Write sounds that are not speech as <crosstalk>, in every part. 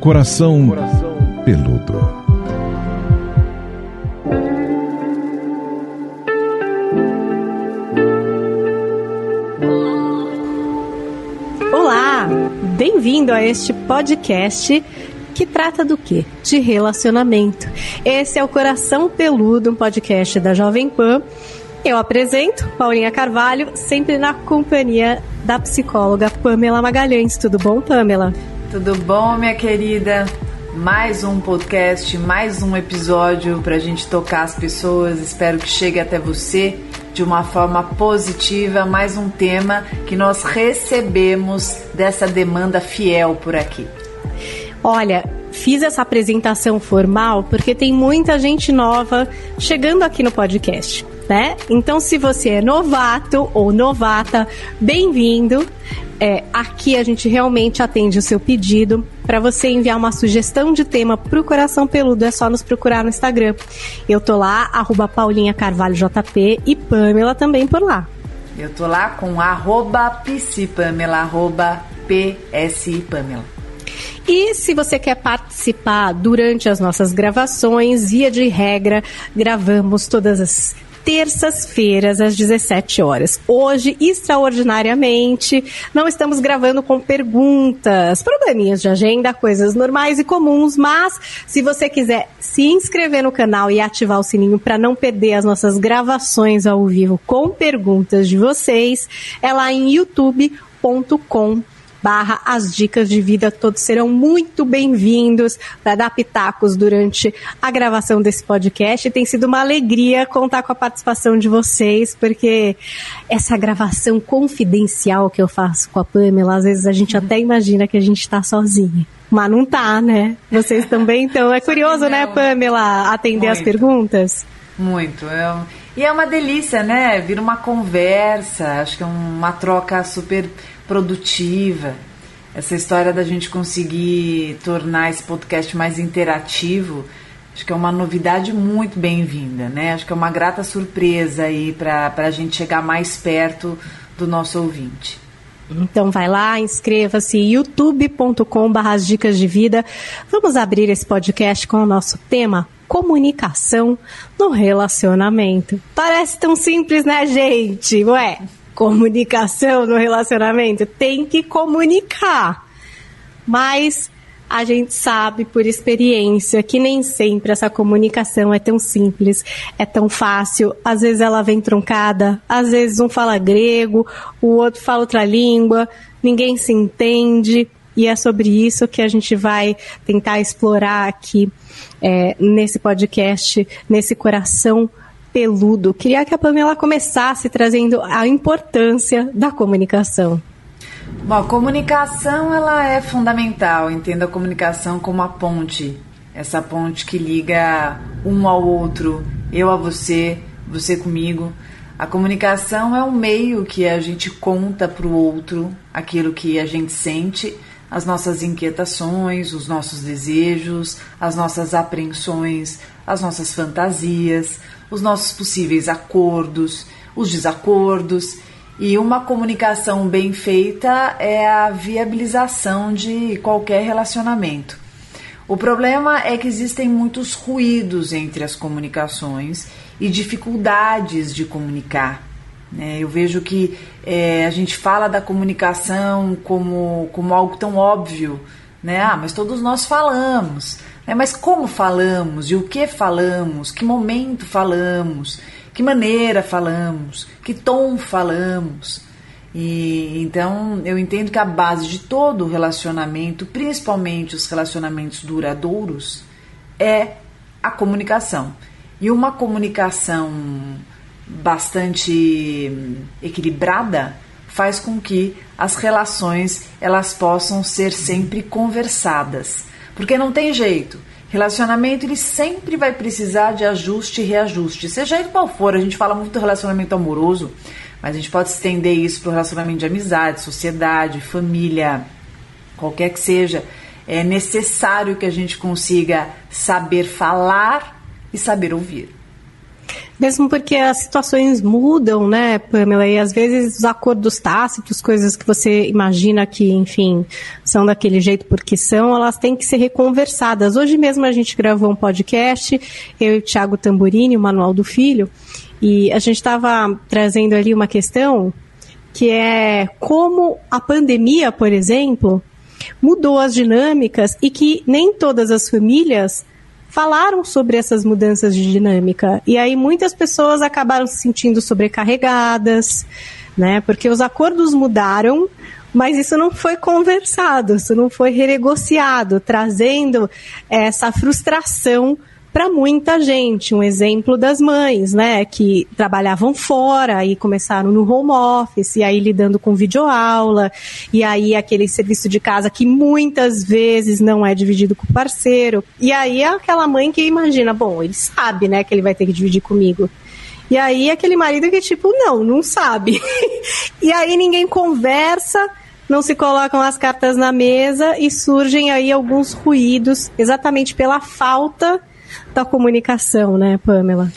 Coração Peludo. Olá, bem-vindo a este podcast que trata do quê? De relacionamento. Esse é o Coração Peludo, um podcast da Jovem Pan. Eu apresento Paulinha Carvalho, sempre na companhia da psicóloga Pamela Magalhães. Tudo bom, Pamela? Tudo bom, minha querida? Mais um podcast, mais um episódio para a gente tocar as pessoas. Espero que chegue até você de uma forma positiva. Mais um tema que nós recebemos dessa demanda fiel por aqui. Olha, fiz essa apresentação formal porque tem muita gente nova chegando aqui no podcast. Né? Então, se você é novato ou novata, bem-vindo. É, aqui a gente realmente atende o seu pedido. Para você enviar uma sugestão de tema para o Coração Peludo, é só nos procurar no Instagram. Eu tô lá, arroba Paulinha Carvalho JP e Pamela também por lá. Eu tô lá com arroba psipamela, arroba PSI Pamela. E se você quer participar durante as nossas gravações, via de regra, gravamos todas as terças-feiras às 17 horas. Hoje, extraordinariamente, não estamos gravando com perguntas, probleminhas de agenda, coisas normais e comuns, mas se você quiser se inscrever no canal e ativar o sininho para não perder as nossas gravações ao vivo com perguntas de vocês, é lá em youtube.com barra as dicas de vida. Todos serão muito bem-vindos para dar pitacos durante a gravação desse podcast. Tem sido uma alegria contar com a participação de vocês, porque essa gravação confidencial que eu faço com a Pamela, às vezes a gente até imagina que a gente está sozinha. Mas não tá, né? Vocês também estão. É curioso, né, Pamela, atender Muito. as perguntas? Muito. É um... E é uma delícia, né? Vira uma conversa, acho que é uma troca super produtiva. Essa história da gente conseguir tornar esse podcast mais interativo, acho que é uma novidade muito bem-vinda, né? Acho que é uma grata surpresa aí para a gente chegar mais perto do nosso ouvinte. Então vai lá, inscreva-se youtube.com/barra dicas de vida. Vamos abrir esse podcast com o nosso tema comunicação no relacionamento. Parece tão simples, né, gente? Ué, comunicação no relacionamento tem que comunicar. Mas a gente sabe por experiência que nem sempre essa comunicação é tão simples, é tão fácil. Às vezes ela vem truncada, às vezes um fala grego, o outro fala outra língua, ninguém se entende. E é sobre isso que a gente vai tentar explorar aqui é, nesse podcast, nesse coração peludo. Queria que a Pamela começasse trazendo a importância da comunicação. Bom, a comunicação ela é fundamental. Entenda a comunicação como a ponte, essa ponte que liga um ao outro, eu a você, você comigo. A comunicação é um meio que a gente conta para o outro aquilo que a gente sente as nossas inquietações, os nossos desejos, as nossas apreensões, as nossas fantasias, os nossos possíveis acordos, os desacordos. E uma comunicação bem feita é a viabilização de qualquer relacionamento. O problema é que existem muitos ruídos entre as comunicações e dificuldades de comunicar. Né? Eu vejo que é, a gente fala da comunicação como, como algo tão óbvio, né? Ah, mas todos nós falamos. Né? Mas como falamos? E o que falamos? Que momento falamos? Que maneira falamos? Que tom falamos? E então eu entendo que a base de todo relacionamento, principalmente os relacionamentos duradouros, é a comunicação. E uma comunicação bastante equilibrada faz com que as relações elas possam ser sempre conversadas, porque não tem jeito. Relacionamento ele sempre vai precisar de ajuste e reajuste, seja ele qual for. A gente fala muito do relacionamento amoroso, mas a gente pode estender isso para o relacionamento de amizade, sociedade, família, qualquer que seja. É necessário que a gente consiga saber falar e saber ouvir. Mesmo porque as situações mudam, né, Pamela? E às vezes os acordos tácitos, coisas que você imagina que, enfim, são daquele jeito porque são, elas têm que ser reconversadas. Hoje mesmo a gente gravou um podcast, eu e o Thiago Tamburini, o Manual do Filho, e a gente estava trazendo ali uma questão que é como a pandemia, por exemplo, mudou as dinâmicas e que nem todas as famílias falaram sobre essas mudanças de dinâmica. E aí muitas pessoas acabaram se sentindo sobrecarregadas, né? Porque os acordos mudaram, mas isso não foi conversado, isso não foi renegociado, trazendo essa frustração para muita gente. Um exemplo das mães, né, que trabalhavam fora e começaram no home office, e aí lidando com videoaula, e aí aquele serviço de casa que muitas vezes não é dividido com o parceiro. E aí é aquela mãe que imagina, bom, ele sabe, né, que ele vai ter que dividir comigo. E aí aquele marido que tipo, não, não sabe. <laughs> e aí ninguém conversa, não se colocam as cartas na mesa e surgem aí alguns ruídos exatamente pela falta da comunicação, né, Pamela?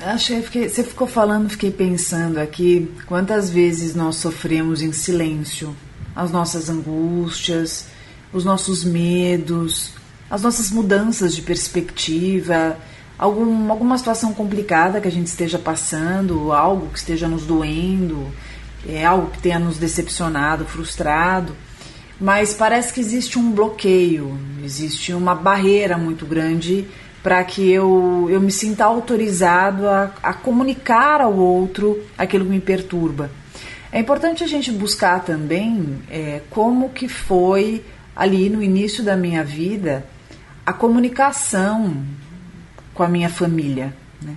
Achei, fiquei, você ficou falando, fiquei pensando aqui quantas vezes nós sofremos em silêncio as nossas angústias, os nossos medos, as nossas mudanças de perspectiva, algum, alguma situação complicada que a gente esteja passando, algo que esteja nos doendo, é algo que tenha nos decepcionado, frustrado. Mas parece que existe um bloqueio, existe uma barreira muito grande para que eu, eu me sinta autorizado a, a comunicar ao outro aquilo que me perturba. É importante a gente buscar também é, como que foi ali no início da minha vida a comunicação com a minha família. Né?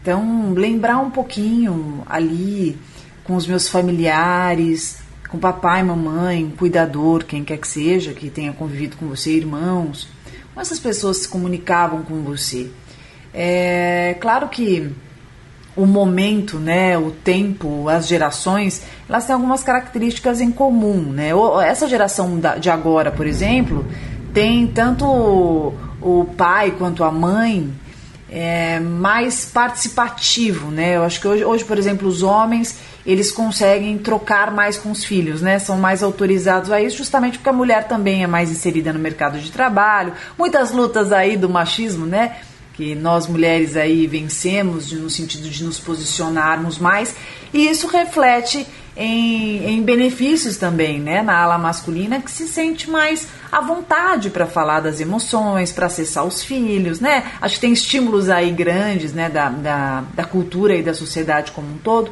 Então, lembrar um pouquinho ali com os meus familiares, com papai, mamãe, cuidador, quem quer que seja, que tenha convivido com você, irmãos, como essas pessoas se comunicavam com você? É claro que o momento, né, o tempo, as gerações, elas têm algumas características em comum, né? Essa geração de agora, por exemplo, tem tanto o pai quanto a mãe é, mais participativo, né? Eu acho que hoje, hoje, por exemplo, os homens eles conseguem trocar mais com os filhos, né? São mais autorizados a isso, justamente porque a mulher também é mais inserida no mercado de trabalho. Muitas lutas aí do machismo, né? Que nós mulheres aí vencemos no sentido de nos posicionarmos mais, e isso reflete em, em benefícios também, né, na ala masculina, que se sente mais à vontade para falar das emoções, para acessar os filhos, né? Acho que tem estímulos aí grandes, né, da, da, da cultura e da sociedade como um todo,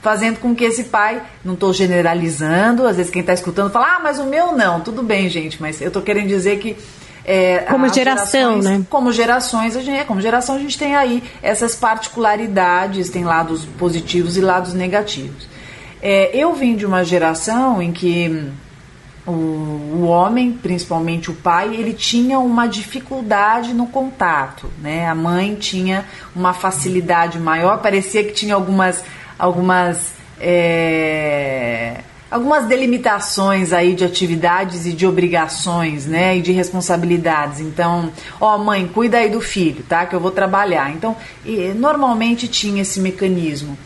fazendo com que esse pai, não estou generalizando, às vezes quem está escutando fala, ah, mas o meu não, tudo bem, gente, mas eu estou querendo dizer que é, como geração, né? Como gerações, a gente, é, como geração a gente tem aí essas particularidades, tem lados positivos e lados negativos. É, eu vim de uma geração em que o, o, homem, principalmente o pai, ele tinha uma dificuldade no contato, né? A mãe tinha uma facilidade maior, parecia que tinha algumas, algumas, é, algumas delimitações aí de atividades e de obrigações, né? E de responsabilidades. Então, ó, mãe, cuida aí do filho, tá? Que eu vou trabalhar. Então, normalmente tinha esse mecanismo.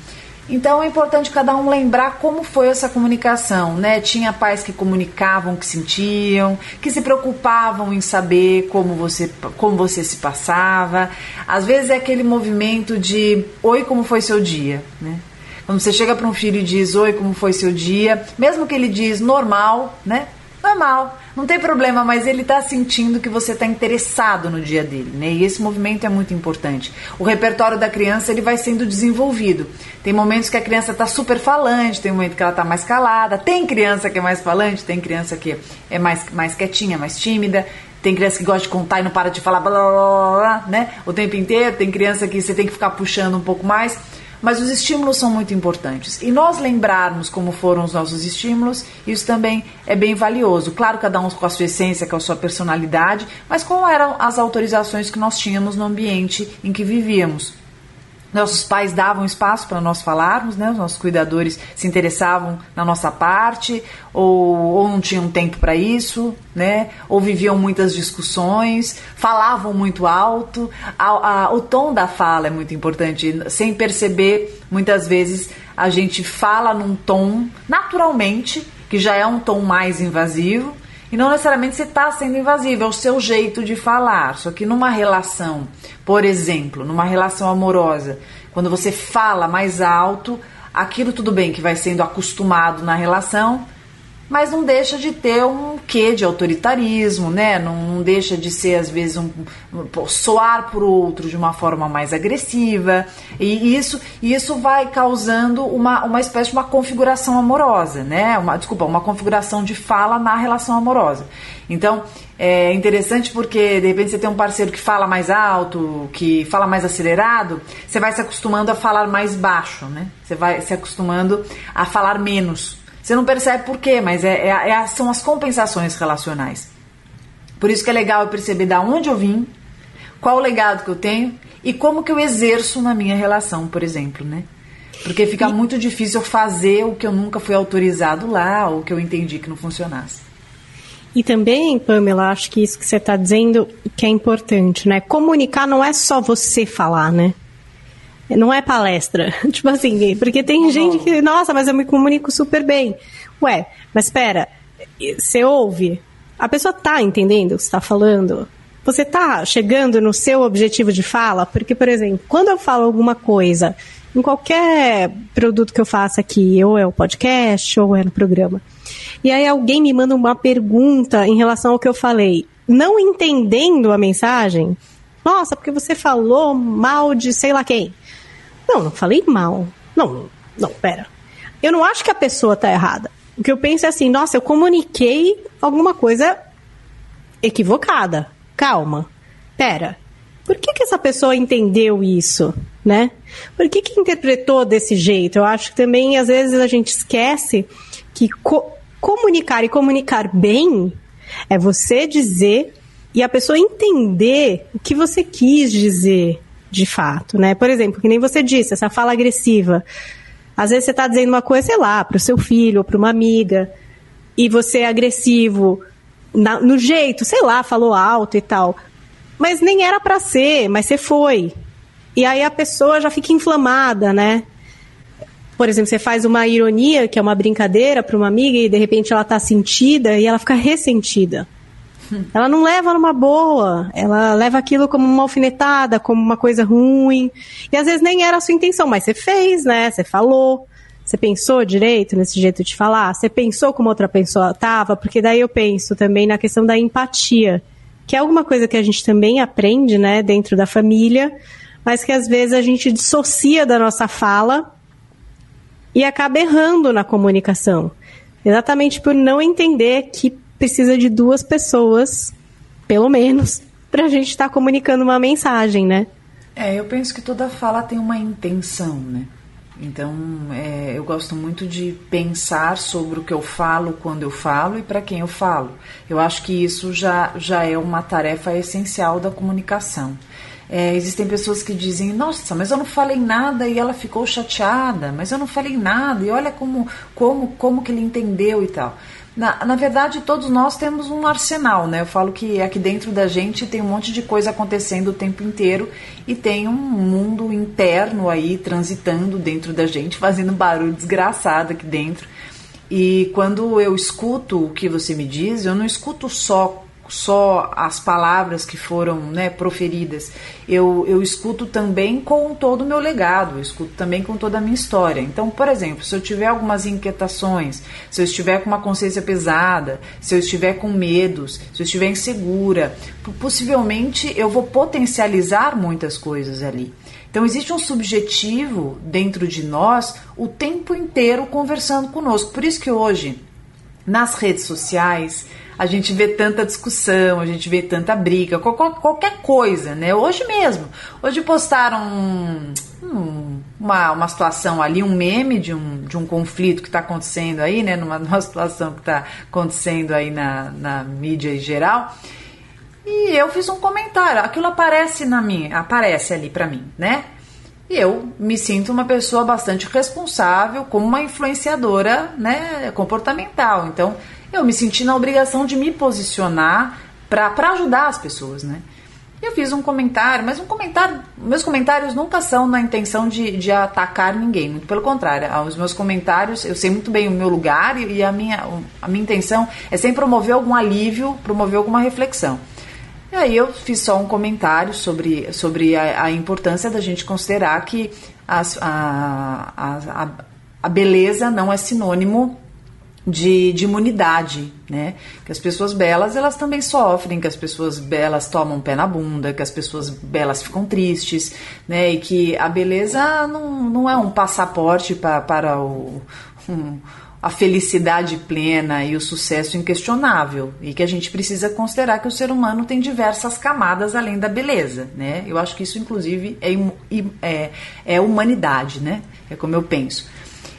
Então é importante cada um lembrar como foi essa comunicação, né? Tinha pais que comunicavam o que sentiam, que se preocupavam em saber como você, como você se passava. Às vezes é aquele movimento de oi, como foi seu dia, né? Quando você chega para um filho e diz oi, como foi seu dia, mesmo que ele diz normal, né? Normal, não tem problema, mas ele está sentindo que você está interessado no dia dele, né? E esse movimento é muito importante. O repertório da criança ele vai sendo desenvolvido. Tem momentos que a criança está super falante, tem momento que ela está mais calada. Tem criança que é mais falante, tem criança que é mais, mais quietinha, mais tímida. Tem criança que gosta de contar e não para de falar blá, blá, blá, blá né? O tempo inteiro. Tem criança que você tem que ficar puxando um pouco mais. Mas os estímulos são muito importantes. E nós lembrarmos como foram os nossos estímulos, isso também é bem valioso. Claro, cada um com a sua essência, com a sua personalidade, mas qual eram as autorizações que nós tínhamos no ambiente em que vivíamos. Nossos pais davam espaço para nós falarmos, né? Os nossos cuidadores se interessavam na nossa parte, ou, ou não tinham tempo para isso, né? Ou viviam muitas discussões, falavam muito alto. A, a, o tom da fala é muito importante. Sem perceber, muitas vezes a gente fala num tom naturalmente, que já é um tom mais invasivo, e não necessariamente você está sendo invasivo, é o seu jeito de falar. Só que numa relação, por exemplo, numa relação amorosa, quando você fala mais alto, aquilo tudo bem que vai sendo acostumado na relação, mas não deixa de ter um quê de autoritarismo, né? Não, não deixa de ser, às vezes, um, um soar o outro de uma forma mais agressiva. E isso, isso vai causando uma, uma espécie de uma configuração amorosa, né? Uma, desculpa, uma configuração de fala na relação amorosa. Então, é interessante porque, de repente, você tem um parceiro que fala mais alto, que fala mais acelerado, você vai se acostumando a falar mais baixo, né? Você vai se acostumando a falar menos. Você não percebe por quê, mas é, é, é, são as compensações relacionais. Por isso que é legal eu perceber da onde eu vim, qual o legado que eu tenho e como que eu exerço na minha relação, por exemplo, né? Porque fica e... muito difícil fazer o que eu nunca fui autorizado lá ou que eu entendi que não funcionasse. E também, Pamela, acho que isso que você está dizendo que é importante, né? Comunicar não é só você falar, né? Não é palestra. <laughs> tipo assim, porque tem gente que, nossa, mas eu me comunico super bem. Ué, mas espera, você ouve? A pessoa tá entendendo o que está falando? Você tá chegando no seu objetivo de fala? Porque, por exemplo, quando eu falo alguma coisa em qualquer produto que eu faça aqui, ou é o podcast, ou é no programa, e aí alguém me manda uma pergunta em relação ao que eu falei, não entendendo a mensagem, nossa, porque você falou mal de sei lá quem. Não, não falei mal. Não, não, pera. Eu não acho que a pessoa tá errada. O que eu penso é assim, nossa, eu comuniquei alguma coisa equivocada. Calma. Pera. Por que, que essa pessoa entendeu isso, né? Por que, que interpretou desse jeito? Eu acho que também, às vezes, a gente esquece que co comunicar e comunicar bem é você dizer e a pessoa entender o que você quis dizer, de fato, né? Por exemplo, que nem você disse, essa fala agressiva. Às vezes você está dizendo uma coisa, sei lá, para o seu filho ou para uma amiga, e você é agressivo na, no jeito, sei lá, falou alto e tal. Mas nem era para ser, mas você foi. E aí a pessoa já fica inflamada, né? Por exemplo, você faz uma ironia, que é uma brincadeira para uma amiga, e de repente ela está sentida e ela fica ressentida. Ela não leva numa boa, ela leva aquilo como uma alfinetada, como uma coisa ruim. E às vezes nem era a sua intenção, mas você fez, né? Você falou. Você pensou direito nesse jeito de falar? Você pensou como outra pessoa estava? Porque daí eu penso também na questão da empatia, que é alguma coisa que a gente também aprende, né, dentro da família, mas que às vezes a gente dissocia da nossa fala e acaba errando na comunicação. Exatamente por não entender que precisa de duas pessoas, pelo menos, para a gente estar tá comunicando uma mensagem, né? É, eu penso que toda fala tem uma intenção, né? Então, é, eu gosto muito de pensar sobre o que eu falo quando eu falo e para quem eu falo. Eu acho que isso já, já é uma tarefa essencial da comunicação. É, existem pessoas que dizem, nossa, mas eu não falei nada e ela ficou chateada, mas eu não falei nada e olha como, como, como que ele entendeu e tal. Na, na verdade, todos nós temos um arsenal, né? Eu falo que aqui dentro da gente tem um monte de coisa acontecendo o tempo inteiro e tem um mundo interno aí transitando dentro da gente, <laughs> fazendo barulho desgraçado aqui dentro. E quando eu escuto o que você me diz, eu não escuto só só as palavras que foram né, proferidas. Eu, eu escuto também com todo o meu legado, eu escuto também com toda a minha história. Então, por exemplo, se eu tiver algumas inquietações, se eu estiver com uma consciência pesada, se eu estiver com medos, se eu estiver insegura, possivelmente eu vou potencializar muitas coisas ali. Então, existe um subjetivo dentro de nós o tempo inteiro conversando conosco. Por isso que hoje, nas redes sociais, a gente vê tanta discussão, a gente vê tanta briga, qualquer coisa, né? Hoje mesmo. Hoje postaram um, um, uma, uma situação ali, um meme de um, de um conflito que está acontecendo aí, né? Numa, <laughs> numa situação que está acontecendo aí na, na mídia em geral. E eu fiz um comentário, aquilo aparece na minha, aparece ali para mim, né? E eu me sinto uma pessoa bastante responsável, como uma influenciadora né, comportamental. Então, eu me senti na obrigação de me posicionar para ajudar as pessoas, né? Eu fiz um comentário, mas um comentário. Meus comentários nunca são na intenção de, de atacar ninguém, muito pelo contrário. Os meus comentários, eu sei muito bem o meu lugar e, e a, minha, a minha intenção é sempre promover algum alívio, promover alguma reflexão. E aí eu fiz só um comentário sobre, sobre a, a importância da gente considerar que as, a, a, a beleza não é sinônimo de, de imunidade, né? Que as pessoas belas elas também sofrem, que as pessoas belas tomam pé na bunda, que as pessoas belas ficam tristes, né? E que a beleza não, não é um passaporte pra, para o, um, a felicidade plena e o sucesso inquestionável e que a gente precisa considerar que o ser humano tem diversas camadas além da beleza, né? Eu acho que isso inclusive é, é, é humanidade, né? É como eu penso.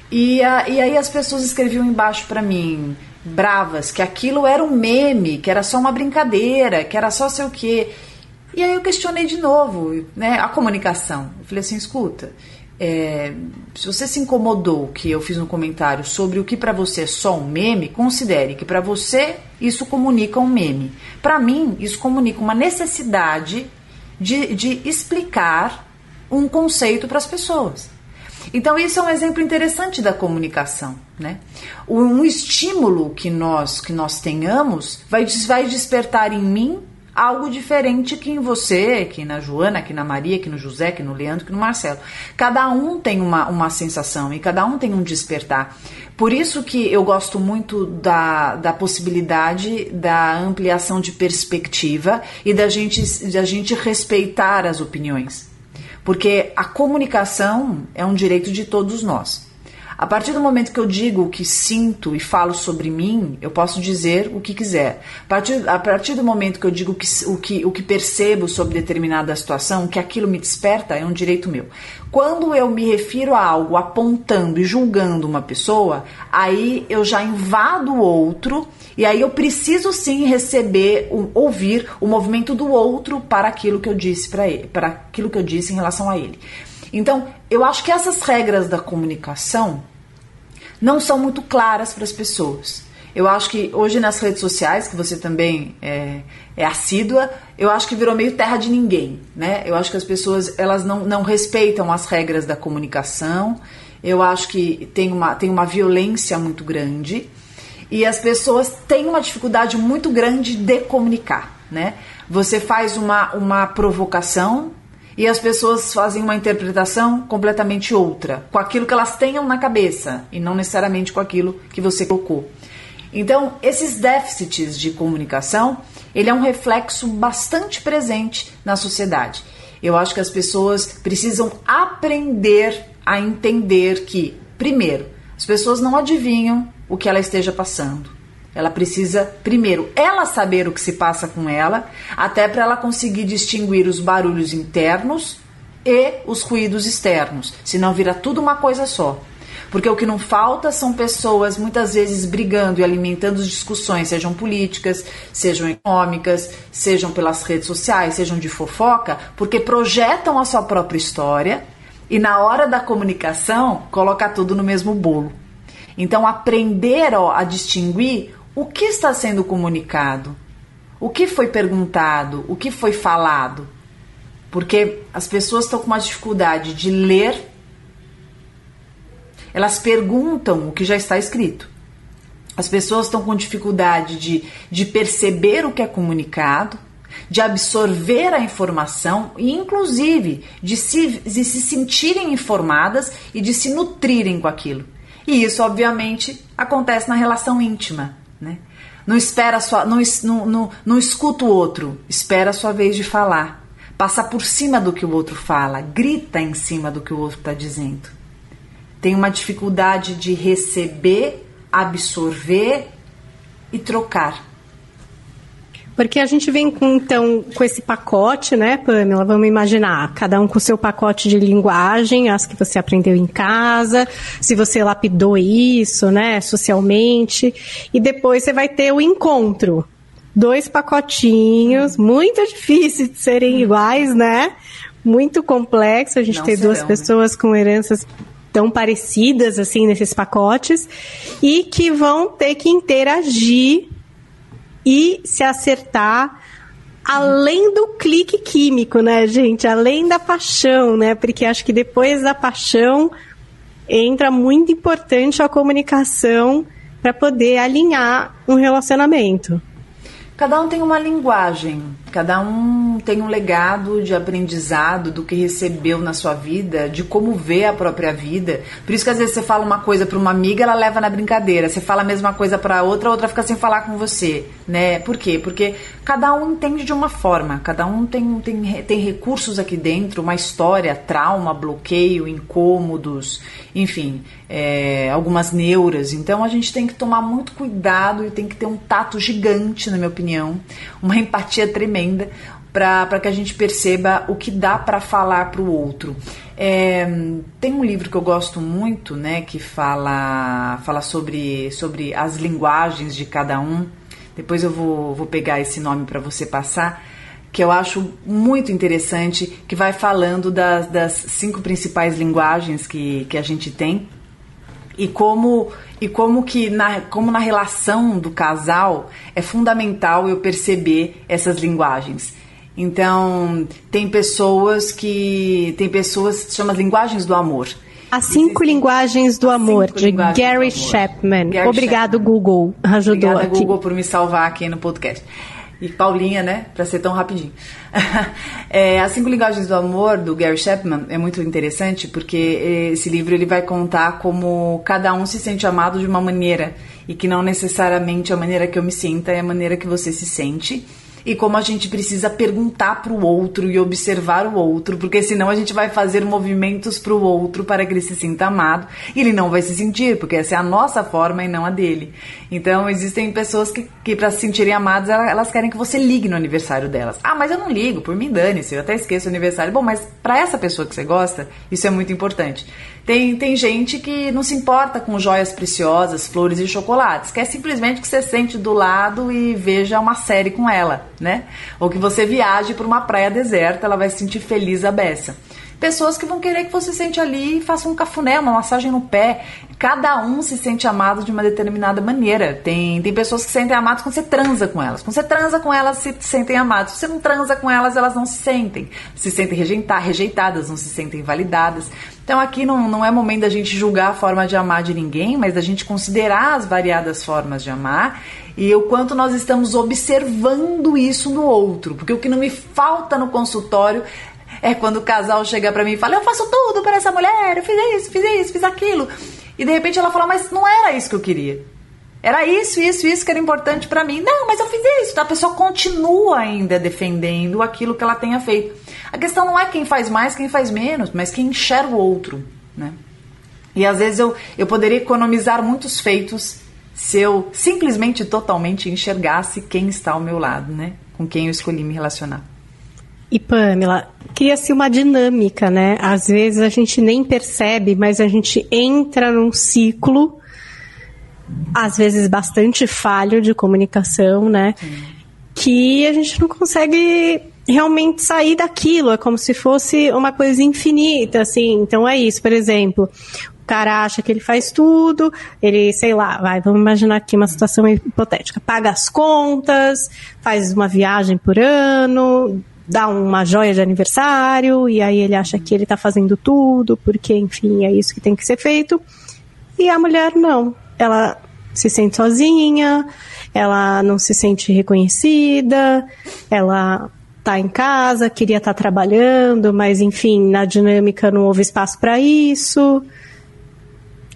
E, a, e aí as pessoas escreviam embaixo para mim, bravas, que aquilo era um meme, que era só uma brincadeira, que era só sei o quê. E aí eu questionei de novo, né, a comunicação. Eu falei assim, escuta, é, se você se incomodou que eu fiz um comentário sobre o que para você é só um meme, considere que para você isso comunica um meme. Para mim, isso comunica uma necessidade de, de explicar um conceito para as pessoas. Então, isso é um exemplo interessante da comunicação. Né? Um estímulo que nós, que nós tenhamos vai, vai despertar em mim algo diferente que em você, que na Joana, que na Maria, que no José, que no Leandro, que no Marcelo. Cada um tem uma, uma sensação e cada um tem um despertar. Por isso que eu gosto muito da, da possibilidade da ampliação de perspectiva e da gente, da gente respeitar as opiniões. Porque a comunicação é um direito de todos nós. A partir do momento que eu digo o que sinto e falo sobre mim, eu posso dizer o que quiser. A partir, a partir do momento que eu digo que, o, que, o que percebo sobre determinada situação, que aquilo me desperta, é um direito meu. Quando eu me refiro a algo apontando e julgando uma pessoa, aí eu já invado o outro e aí eu preciso sim receber, um, ouvir o movimento do outro para aquilo que eu disse para ele, para aquilo que eu disse em relação a ele. Então, eu acho que essas regras da comunicação não são muito claras para as pessoas. Eu acho que hoje nas redes sociais, que você também é, é, assídua, eu acho que virou meio terra de ninguém, né? Eu acho que as pessoas elas não, não respeitam as regras da comunicação. Eu acho que tem uma, tem uma violência muito grande e as pessoas têm uma dificuldade muito grande de comunicar, né? Você faz uma, uma provocação e as pessoas fazem uma interpretação completamente outra, com aquilo que elas tenham na cabeça e não necessariamente com aquilo que você colocou. Então, esses déficits de comunicação, ele é um reflexo bastante presente na sociedade. Eu acho que as pessoas precisam aprender a entender que, primeiro, as pessoas não adivinham o que ela esteja passando. Ela precisa, primeiro, ela saber o que se passa com ela, até para ela conseguir distinguir os barulhos internos e os ruídos externos, senão vira tudo uma coisa só. Porque o que não falta são pessoas muitas vezes brigando e alimentando discussões, sejam políticas, sejam econômicas, sejam pelas redes sociais, sejam de fofoca, porque projetam a sua própria história e na hora da comunicação coloca tudo no mesmo bolo. Então aprender ó, a distinguir o que está sendo comunicado, o que foi perguntado, o que foi falado. Porque as pessoas estão com uma dificuldade de ler elas perguntam o que já está escrito. As pessoas estão com dificuldade de, de perceber o que é comunicado, de absorver a informação e, inclusive, de se, de se sentirem informadas e de se nutrirem com aquilo. E isso, obviamente, acontece na relação íntima. Né? Não espera sua, não, não, não, não escuta o outro, espera a sua vez de falar. Passa por cima do que o outro fala, grita em cima do que o outro está dizendo tem uma dificuldade de receber, absorver e trocar. Porque a gente vem com, então, com esse pacote, né, Pamela? Vamos imaginar, cada um com o seu pacote de linguagem, as que você aprendeu em casa, se você lapidou isso, né, socialmente, e depois você vai ter o encontro. Dois pacotinhos, muito <laughs> difíceis de serem iguais, né? muito complexo. A gente Não tem serão, duas né? pessoas com heranças tão parecidas assim nesses pacotes e que vão ter que interagir e se acertar além do clique químico, né, gente? Além da paixão, né? Porque acho que depois da paixão entra muito importante a comunicação para poder alinhar um relacionamento. Cada um tem uma linguagem, cada um tem um legado de aprendizado do que recebeu na sua vida, de como vê a própria vida. Por isso que às vezes você fala uma coisa para uma amiga, ela leva na brincadeira. Você fala a mesma coisa para outra, a outra fica sem falar com você, né? Por quê? Porque cada um entende de uma forma, cada um tem, tem, tem recursos aqui dentro, uma história, trauma, bloqueio, incômodos, enfim, é, algumas neuras. Então a gente tem que tomar muito cuidado e tem que ter um tato gigante, na minha opinião opinião, uma empatia tremenda para que a gente perceba o que dá para falar para o outro. É, tem um livro que eu gosto muito, né, que fala, fala sobre, sobre as linguagens de cada um. Depois eu vou, vou pegar esse nome para você passar, que eu acho muito interessante, que vai falando das, das cinco principais linguagens que, que a gente tem e como e como que na, como na relação do casal é fundamental eu perceber essas linguagens. Então, tem pessoas que tem pessoas que chamam as linguagens do amor. As cinco linguagens do amor, de Gary Chapman. Gary Obrigado, Chapman. Google. Ajudou Obrigada, aqui. Google, por me salvar aqui no podcast. E Paulinha, né? Pra ser tão rapidinho. <laughs> é, As Cinco Linguagens do Amor, do Gary Chapman, é muito interessante porque esse livro ele vai contar como cada um se sente amado de uma maneira e que não necessariamente a maneira que eu me sinta é a maneira que você se sente e como a gente precisa perguntar para o outro e observar o outro, porque senão a gente vai fazer movimentos para o outro para que ele se sinta amado e ele não vai se sentir, porque essa é a nossa forma e não a dele. Então existem pessoas que, que para se sentirem amadas, elas querem que você ligue no aniversário delas. Ah, mas eu não ligo, por mim dane-se, eu até esqueço o aniversário. Bom, mas para essa pessoa que você gosta, isso é muito importante. Tem, tem gente que não se importa com joias preciosas, flores e chocolates, quer simplesmente que você sente do lado e veja uma série com ela, né? Ou que você viaje para uma praia deserta, ela vai se sentir feliz a beça pessoas que vão querer que você sente ali e faça um cafuné, uma massagem no pé. Cada um se sente amado de uma determinada maneira. Tem, tem pessoas que se sentem amadas quando você transa com elas. Quando você transa com elas, se sentem amadas. Se você não transa com elas, elas não se sentem. Se sentem rejeitadas, não se sentem validadas. Então aqui não, não é momento da gente julgar a forma de amar de ninguém, mas da gente considerar as variadas formas de amar e o quanto nós estamos observando isso no outro. Porque o que não me falta no consultório é quando o casal chega para mim e fala: Eu faço tudo para essa mulher, eu fiz isso, fiz isso, fiz aquilo. E de repente ela fala: Mas não era isso que eu queria. Era isso, isso, isso que era importante para mim. Não, mas eu fiz isso. A pessoa continua ainda defendendo aquilo que ela tenha feito. A questão não é quem faz mais, quem faz menos, mas quem enxerga o outro, né? E às vezes eu, eu poderia economizar muitos feitos se eu simplesmente totalmente enxergasse quem está ao meu lado, né? Com quem eu escolhi me relacionar. E Pamela, cria-se uma dinâmica, né? Às vezes a gente nem percebe, mas a gente entra num ciclo, às vezes bastante falho de comunicação, né? Sim. Que a gente não consegue realmente sair daquilo, é como se fosse uma coisa infinita, assim. Então é isso, por exemplo, o cara acha que ele faz tudo, ele, sei lá, vai, vamos imaginar aqui uma situação hipotética, paga as contas, faz uma viagem por ano, dá uma joia de aniversário e aí ele acha que ele está fazendo tudo porque, enfim, é isso que tem que ser feito. E a mulher não. Ela se sente sozinha, ela não se sente reconhecida, ela tá em casa, queria estar tá trabalhando, mas enfim, na dinâmica não houve espaço para isso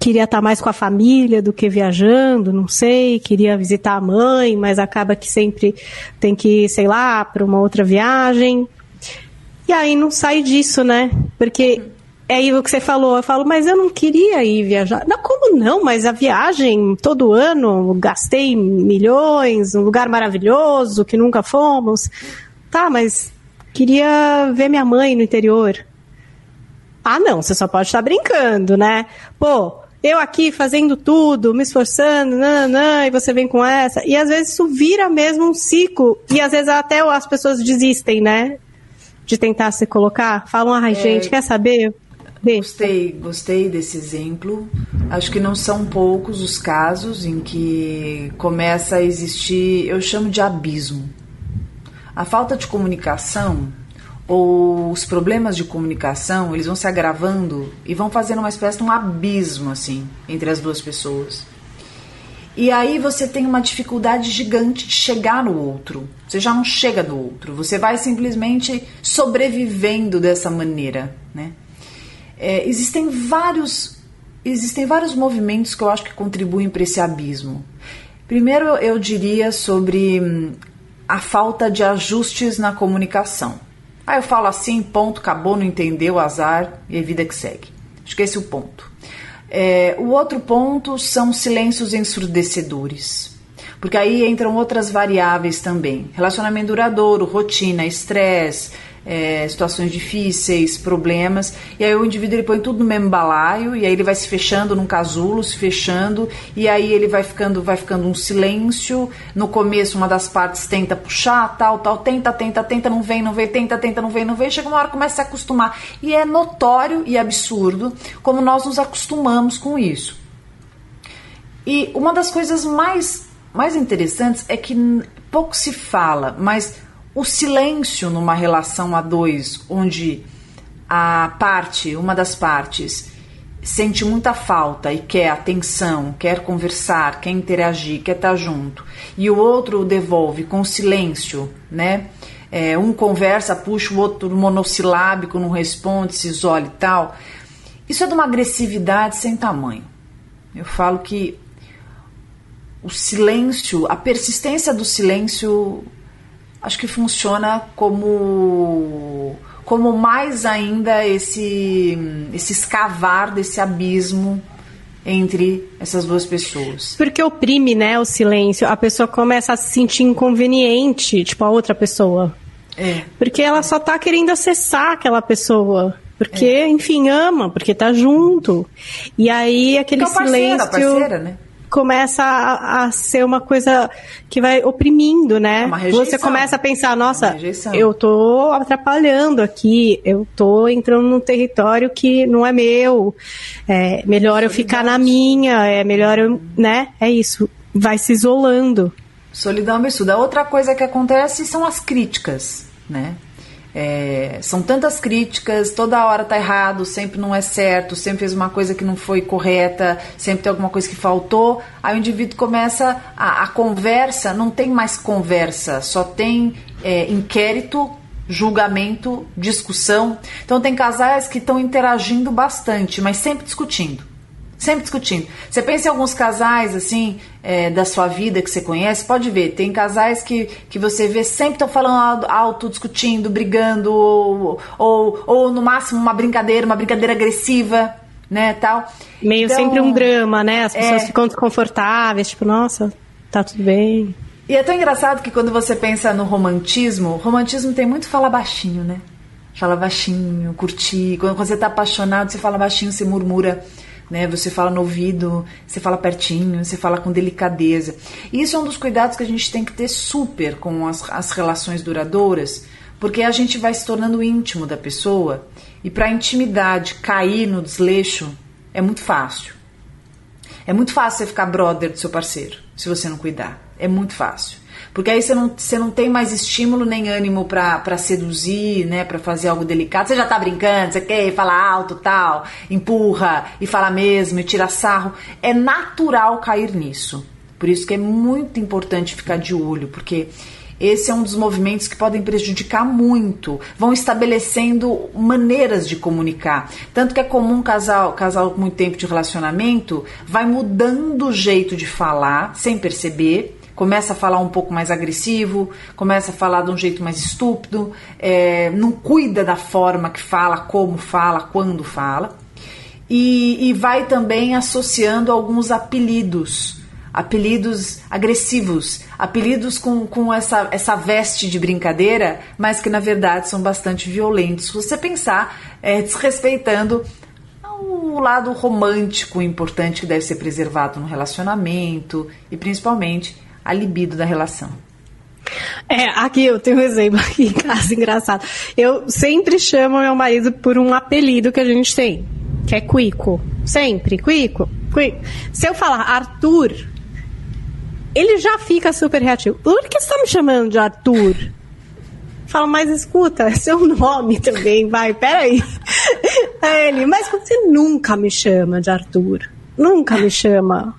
queria estar mais com a família do que viajando, não sei, queria visitar a mãe, mas acaba que sempre tem que, sei lá, para uma outra viagem. E aí não sai disso, né? Porque é aí o que você falou, eu falo, mas eu não queria ir viajar. Não, como não? Mas a viagem, todo ano, gastei milhões, um lugar maravilhoso que nunca fomos. Tá, mas queria ver minha mãe no interior. Ah, não, você só pode estar brincando, né? Pô, eu aqui fazendo tudo, me esforçando, nanã, e você vem com essa. E às vezes isso vira mesmo um ciclo. E às vezes até as pessoas desistem, né? de tentar se colocar? Falam, ai, é, gente, quer saber? Gostei, gostei desse exemplo. Acho que não são poucos os casos em que começa a existir, eu chamo de abismo. A falta de comunicação os problemas de comunicação, eles vão se agravando e vão fazendo uma espécie de um abismo assim entre as duas pessoas. E aí você tem uma dificuldade gigante de chegar no outro. Você já não chega no outro, você vai simplesmente sobrevivendo dessa maneira, né? É, existem vários existem vários movimentos que eu acho que contribuem para esse abismo. Primeiro, eu diria sobre hum, a falta de ajustes na comunicação. Aí eu falo assim, ponto, acabou, não entendeu, azar e a vida que segue. Acho que esse é o ponto. É, o outro ponto são silêncios ensurdecedores. Porque aí entram outras variáveis também. Relacionamento duradouro, rotina, estresse, é, situações difíceis, problemas, e aí o indivíduo ele põe tudo no mesmo balaio, e aí ele vai se fechando num casulo, se fechando, e aí ele vai ficando, vai ficando um silêncio. No começo, uma das partes tenta puxar, tal, tal, tenta, tenta, tenta, não vem, não vem, tenta, tenta, não vem, não vem, chega uma hora começa a se acostumar. E é notório e absurdo como nós nos acostumamos com isso. E uma das coisas mais, mais interessantes é que pouco se fala, mas o silêncio numa relação a dois, onde a parte, uma das partes, sente muita falta e quer atenção, quer conversar, quer interagir, quer estar junto, e o outro devolve com silêncio, né? É, um conversa, puxa o outro monossilábico, não responde, se isola e tal. Isso é de uma agressividade sem tamanho. Eu falo que o silêncio, a persistência do silêncio acho que funciona como como mais ainda esse esse escavar desse abismo entre essas duas pessoas. Porque oprime, né, o silêncio. A pessoa começa a se sentir inconveniente, tipo a outra pessoa. É. Porque ela só tá querendo acessar aquela pessoa. Porque, é. enfim, ama, porque tá junto. E aí aquele então, silêncio. Parceira, parceira, né? Começa a, a, ser uma coisa que vai oprimindo, né? Uma Você começa a pensar, nossa, eu tô atrapalhando aqui, eu tô entrando num território que não é meu, é melhor eu ficar na minha, é melhor eu, né? É isso, vai se isolando. Solidão absurda. Outra coisa que acontece são as críticas, né? É, são tantas críticas, toda hora tá errado, sempre não é certo, sempre fez uma coisa que não foi correta, sempre tem alguma coisa que faltou. Aí o indivíduo começa a, a conversa, não tem mais conversa, só tem é, inquérito, julgamento, discussão. Então tem casais que estão interagindo bastante, mas sempre discutindo. Sempre discutindo. Você pensa em alguns casais, assim, é, da sua vida que você conhece, pode ver, tem casais que, que você vê sempre estão falando alto, discutindo, brigando, ou, ou, ou no máximo uma brincadeira, uma brincadeira agressiva, né, tal. Meio então, sempre um drama, né? As pessoas é... ficam desconfortáveis, tipo, nossa, tá tudo bem. E é tão engraçado que quando você pensa no romantismo, o romantismo tem muito fala baixinho, né? Fala baixinho, curtir. Quando você tá apaixonado, você fala baixinho, você murmura né? Você fala no ouvido, você fala pertinho, você fala com delicadeza. E isso é um dos cuidados que a gente tem que ter super com as, as relações duradouras, porque a gente vai se tornando íntimo da pessoa e para a intimidade cair no desleixo é muito fácil. É muito fácil você ficar brother do seu parceiro, se você não cuidar. É muito fácil. Porque aí você não, você não tem mais estímulo nem ânimo para seduzir, né? Para fazer algo delicado. Você já tá brincando, você quer falar alto tal, empurra e fala mesmo e tira sarro. É natural cair nisso. Por isso que é muito importante ficar de olho, porque esse é um dos movimentos que podem prejudicar muito. Vão estabelecendo maneiras de comunicar. Tanto que é comum casal, casal com muito tempo de relacionamento, vai mudando o jeito de falar sem perceber começa a falar um pouco mais agressivo, começa a falar de um jeito mais estúpido, é, não cuida da forma que fala, como fala, quando fala, e, e vai também associando alguns apelidos, apelidos agressivos, apelidos com, com essa, essa veste de brincadeira, mas que na verdade são bastante violentos. Se você pensar, é, desrespeitando o lado romântico importante que deve ser preservado no relacionamento e principalmente a libido da relação. É, aqui eu tenho um exemplo aqui em casa engraçado. Eu sempre chamo meu marido por um apelido que a gente tem, que é Quico. Sempre, Quico. Quico. Se eu falar Arthur, ele já fica super reativo. Por que você tá me chamando de Arthur? Fala, mas escuta, é seu nome também, vai, peraí. Aí <laughs> ele, mas você nunca me chama de Arthur. Nunca me chama.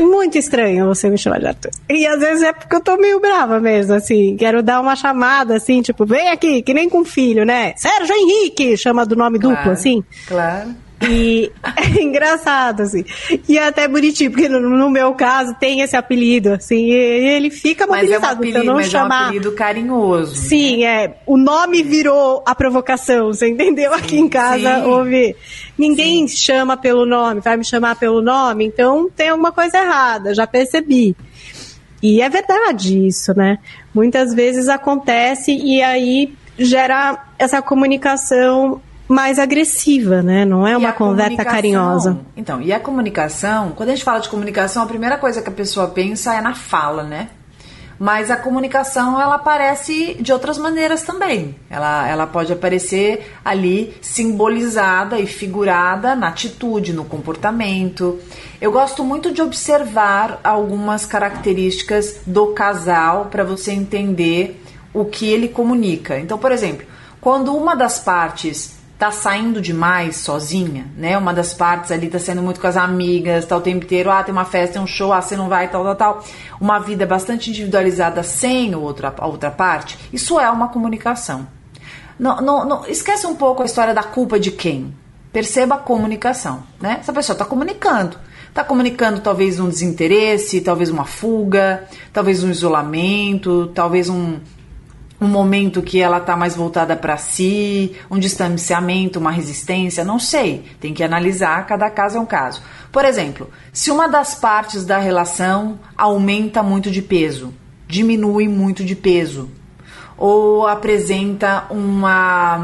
Muito estranho você me chamar de Arthur. E às vezes é porque eu tô meio brava mesmo, assim. Quero dar uma chamada, assim, tipo, vem aqui, que nem com filho, né? Sérgio Henrique, chama do nome claro, duplo, assim. Claro. E <laughs> é engraçado, assim. E é até bonitinho, porque no, no, meu caso tem esse apelido, assim, e ele fica mobilizado. Mas é um apelido, não mas chamar... é um apelido carinhoso. Sim, né? é. O nome virou a provocação, você entendeu? Sim, Aqui em casa sim. houve. Ninguém sim. chama pelo nome, vai me chamar pelo nome, então tem alguma coisa errada, já percebi. E é verdade isso, né? Muitas vezes acontece e aí gera essa comunicação mais agressiva, né? Não é uma conversa carinhosa. Então, e a comunicação, quando a gente fala de comunicação, a primeira coisa que a pessoa pensa é na fala, né? Mas a comunicação ela aparece de outras maneiras também. Ela, ela pode aparecer ali simbolizada e figurada na atitude, no comportamento. Eu gosto muito de observar algumas características do casal para você entender o que ele comunica. Então, por exemplo, quando uma das partes tá saindo demais sozinha, né? Uma das partes ali tá sendo muito com as amigas, tá o tempo inteiro, ah, tem uma festa, tem um show, ah, você não vai, tal, tal, tal. Uma vida bastante individualizada sem outra, a outra parte, isso é uma comunicação. Não, não, não, esquece um pouco a história da culpa de quem. Perceba a comunicação, né? Essa pessoa tá comunicando. Tá comunicando talvez um desinteresse, talvez uma fuga, talvez um isolamento, talvez um, um momento que ela está mais voltada para si, um distanciamento, uma resistência, não sei. Tem que analisar, cada caso é um caso. Por exemplo, se uma das partes da relação aumenta muito de peso, diminui muito de peso, ou apresenta uma,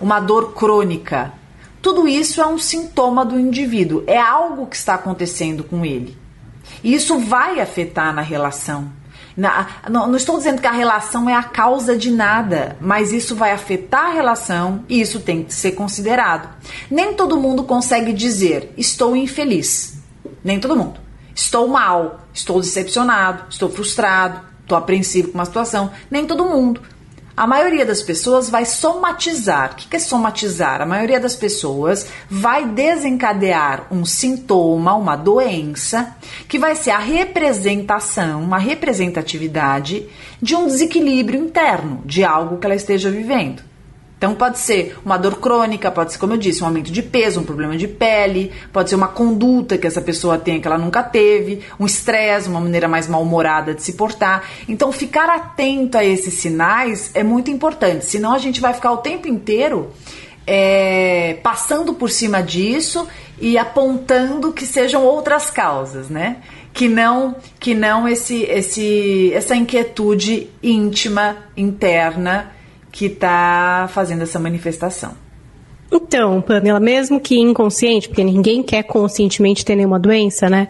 uma dor crônica, tudo isso é um sintoma do indivíduo, é algo que está acontecendo com ele. E isso vai afetar na relação. Na, não, não, estou dizendo que a relação é a causa de nada, mas isso vai afetar a relação e isso tem que ser considerado. Nem todo mundo consegue dizer estou infeliz. Nem todo mundo. Estou mal, estou decepcionado, estou frustrado, estou apreensivo com uma situação. Nem todo mundo. A maioria das pessoas vai somatizar. O que é somatizar? A maioria das pessoas vai desencadear um sintoma, uma doença, que vai ser a representação, uma representatividade de um desequilíbrio interno, de algo que ela esteja vivendo. Então pode ser uma dor crônica, pode ser, como eu disse, um aumento de peso, um problema de pele, pode ser uma conduta que essa pessoa tem que ela nunca teve, um estresse, uma maneira mais mal-humorada de se portar. Então ficar atento a esses sinais é muito importante, senão a gente vai ficar o tempo inteiro é, passando por cima disso e apontando que sejam outras causas, né? Que não que não esse, esse essa inquietude íntima interna que está fazendo essa manifestação. Então, Pamela, mesmo que inconsciente, porque ninguém quer conscientemente ter nenhuma doença, né?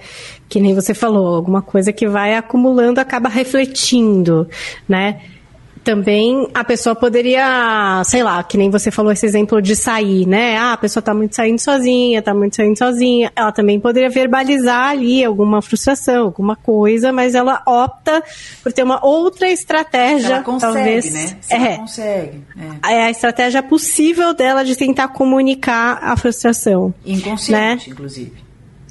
Que nem você falou, alguma coisa que vai acumulando acaba refletindo, né? Também a pessoa poderia, sei lá, que nem você falou esse exemplo de sair, né? Ah, a pessoa tá muito saindo sozinha, tá muito saindo sozinha. Ela também poderia verbalizar ali alguma frustração, alguma coisa, mas ela opta por ter uma outra estratégia. Ela consegue, talvez, né? Se é, ela consegue. É. é a estratégia possível dela de tentar comunicar a frustração. Inconsciente, né? inclusive.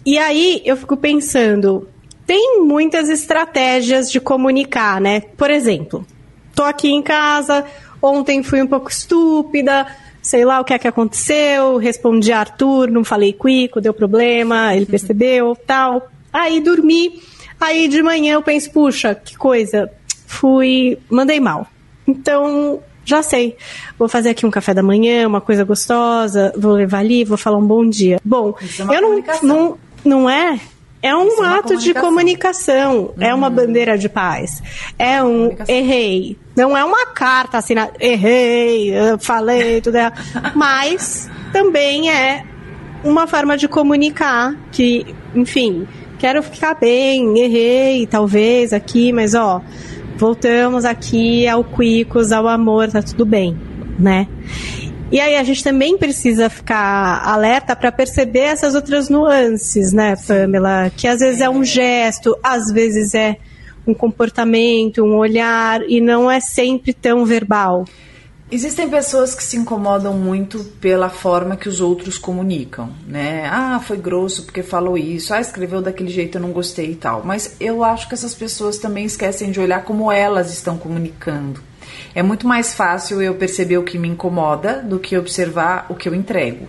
E aí eu fico pensando, tem muitas estratégias de comunicar, né? Por exemplo, tô aqui em casa, ontem fui um pouco estúpida, sei lá o que é que aconteceu, respondi a Arthur, não falei Quico, deu problema, ele uhum. percebeu, tal. Aí dormi, aí de manhã eu penso, puxa, que coisa, fui, mandei mal. Então, já sei. Vou fazer aqui um café da manhã, uma coisa gostosa, vou levar ali, vou falar um bom dia. Bom, é eu não, não, não é é um é ato de comunicação, é uma uhum. bandeira de paz, é um errei. Não é uma carta assinada, errei, falei, tudo é. <laughs> Mas também é uma forma de comunicar que, enfim, quero ficar bem, errei, talvez aqui, mas ó, voltamos aqui ao cuicos, ao amor, tá tudo bem, né? E aí a gente também precisa ficar alerta para perceber essas outras nuances, né, Pamela? Que às vezes é um gesto, às vezes é um comportamento, um olhar, e não é sempre tão verbal. Existem pessoas que se incomodam muito pela forma que os outros comunicam, né? Ah, foi grosso porque falou isso, ah, escreveu daquele jeito, eu não gostei e tal. Mas eu acho que essas pessoas também esquecem de olhar como elas estão comunicando. É muito mais fácil eu perceber o que me incomoda do que observar o que eu entrego.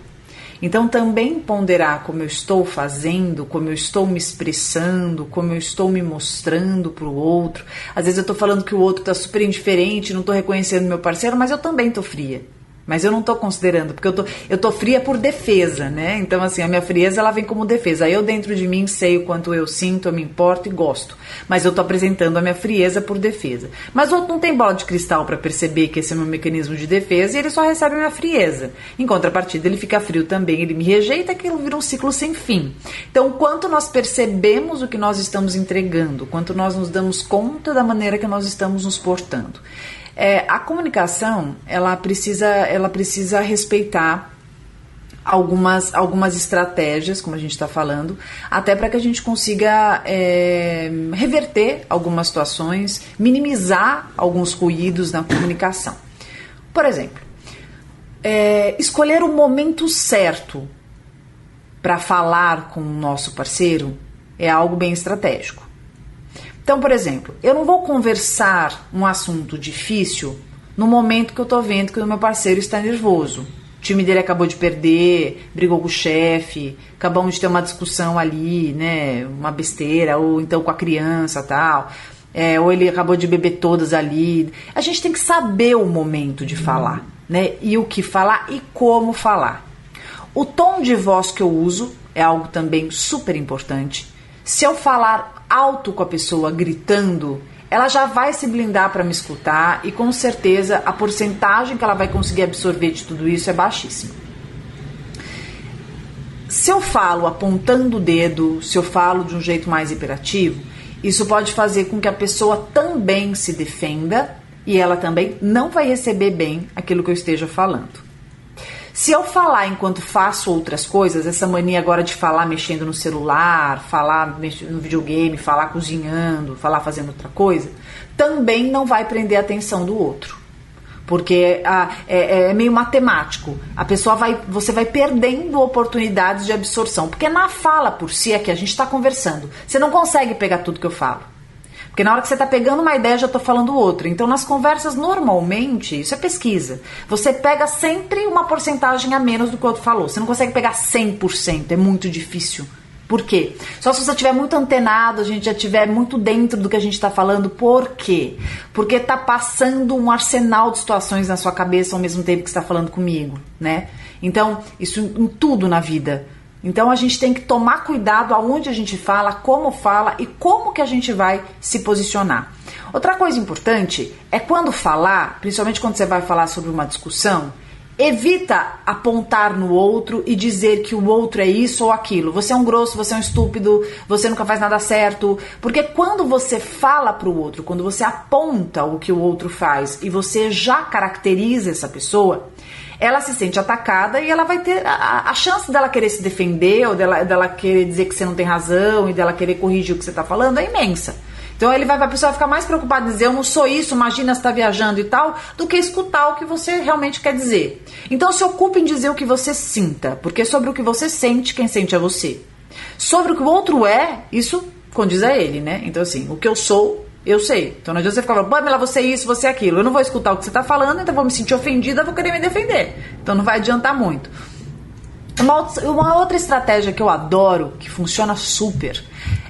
Então, também ponderar como eu estou fazendo, como eu estou me expressando, como eu estou me mostrando para o outro. Às vezes eu estou falando que o outro está super indiferente, não estou reconhecendo meu parceiro, mas eu também estou fria. Mas eu não estou considerando, porque eu tô, eu tô fria por defesa, né? Então, assim, a minha frieza ela vem como defesa. Eu, dentro de mim, sei o quanto eu sinto, eu me importo e gosto. Mas eu tô apresentando a minha frieza por defesa. Mas o outro não tem bola de cristal para perceber que esse é meu mecanismo de defesa e ele só recebe a minha frieza. Em contrapartida, ele fica frio também, ele me rejeita, aquilo vira um ciclo sem fim. Então, quanto nós percebemos o que nós estamos entregando, quanto nós nos damos conta da maneira que nós estamos nos portando. É, a comunicação ela precisa, ela precisa respeitar algumas, algumas estratégias, como a gente está falando, até para que a gente consiga é, reverter algumas situações, minimizar alguns ruídos na comunicação. Por exemplo, é, escolher o momento certo para falar com o nosso parceiro é algo bem estratégico. Então, por exemplo, eu não vou conversar um assunto difícil no momento que eu tô vendo que o meu parceiro está nervoso. O time dele acabou de perder, brigou com o chefe, acabamos de ter uma discussão ali, né? Uma besteira, ou então com a criança tal. É, ou ele acabou de beber todas ali. A gente tem que saber o momento de falar, né? E o que falar e como falar. O tom de voz que eu uso é algo também super importante. Se eu falar alto com a pessoa gritando, ela já vai se blindar para me escutar e com certeza a porcentagem que ela vai conseguir absorver de tudo isso é baixíssima. Se eu falo apontando o dedo, se eu falo de um jeito mais hiperativo, isso pode fazer com que a pessoa também se defenda e ela também não vai receber bem aquilo que eu esteja falando. Se eu falar enquanto faço outras coisas, essa mania agora de falar mexendo no celular, falar no videogame, falar cozinhando, falar fazendo outra coisa, também não vai prender a atenção do outro. Porque ah, é, é, meio matemático. A pessoa vai. Você vai perdendo oportunidades de absorção. Porque na fala por si é que a gente está conversando. Você não consegue pegar tudo que eu falo. Porque na hora que você está pegando uma ideia, já estou falando outra. Então, nas conversas, normalmente, isso é pesquisa. Você pega sempre uma porcentagem a menos do que o outro falou. Você não consegue pegar 100%, é muito difícil. Por quê? Só se você estiver muito antenado, a gente já estiver muito dentro do que a gente está falando. Por quê? Porque está passando um arsenal de situações na sua cabeça ao mesmo tempo que está falando comigo, né? Então, isso em tudo na vida. Então a gente tem que tomar cuidado aonde a gente fala, como fala e como que a gente vai se posicionar. Outra coisa importante é quando falar, principalmente quando você vai falar sobre uma discussão, evita apontar no outro e dizer que o outro é isso ou aquilo. Você é um grosso, você é um estúpido, você nunca faz nada certo. Porque quando você fala para o outro, quando você aponta o que o outro faz e você já caracteriza essa pessoa, ela se sente atacada e ela vai ter a, a chance dela querer se defender ou dela, dela querer dizer que você não tem razão e dela querer corrigir o que você está falando é imensa. Então ele vai a pessoa ficar mais preocupada em dizer eu não sou isso, imagina está viajando e tal, do que escutar o que você realmente quer dizer. Então se ocupe em dizer o que você sinta, porque sobre o que você sente, quem sente é você. Sobre o que o outro é, isso condiz a ele, né? Então assim, o que eu sou eu sei. Então não adianta você ficar falando, Pamela, você é isso, você é aquilo. Eu não vou escutar o que você está falando, então vou me sentir ofendida, vou querer me defender. Então não vai adiantar muito. Uma, uma outra estratégia que eu adoro, que funciona super,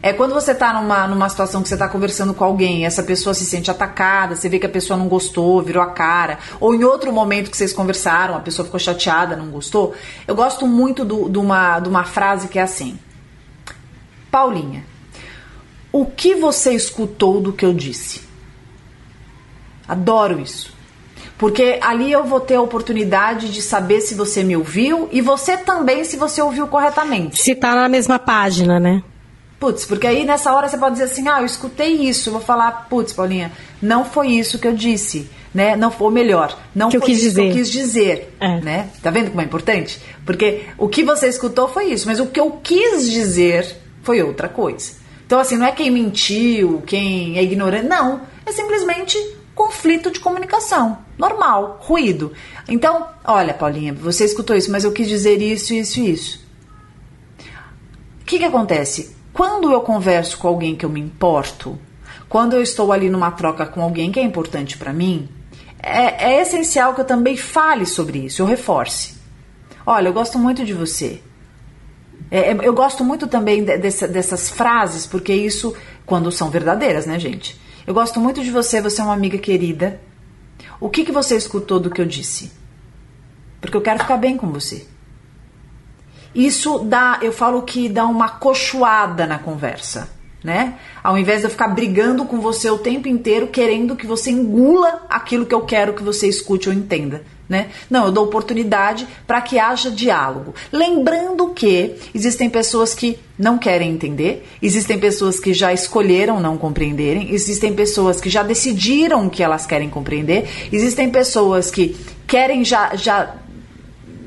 é quando você está numa, numa situação que você está conversando com alguém, essa pessoa se sente atacada, você vê que a pessoa não gostou, virou a cara, ou em outro momento que vocês conversaram, a pessoa ficou chateada, não gostou. Eu gosto muito de uma, uma frase que é assim: Paulinha, o que você escutou do que eu disse? Adoro isso. Porque ali eu vou ter a oportunidade de saber se você me ouviu e você também se você ouviu corretamente. Se tá na mesma página, né? Putz, porque aí nessa hora você pode dizer assim: ah, eu escutei isso. Eu vou falar, putz, Paulinha, não foi isso que eu disse. Né? Não foi melhor, não que foi isso dizer. que eu quis dizer. É. Né? Tá vendo como é importante? Porque o que você escutou foi isso, mas o que eu quis dizer foi outra coisa. Então, assim, não é quem mentiu, quem é ignorante, não. É simplesmente conflito de comunicação. Normal, ruído. Então, olha, Paulinha, você escutou isso, mas eu quis dizer isso, isso e isso. O que, que acontece? Quando eu converso com alguém que eu me importo, quando eu estou ali numa troca com alguém que é importante para mim, é, é essencial que eu também fale sobre isso, eu reforce. Olha, eu gosto muito de você. É, eu gosto muito também de, dessa, dessas frases, porque isso, quando são verdadeiras, né, gente? Eu gosto muito de você, você é uma amiga querida. O que, que você escutou do que eu disse? Porque eu quero ficar bem com você. Isso dá, eu falo que dá uma cochoada na conversa, né? Ao invés de eu ficar brigando com você o tempo inteiro, querendo que você engula aquilo que eu quero que você escute ou entenda. Né? Não, eu dou oportunidade para que haja diálogo. Lembrando que existem pessoas que não querem entender, existem pessoas que já escolheram não compreenderem, existem pessoas que já decidiram que elas querem compreender, existem pessoas que querem já, já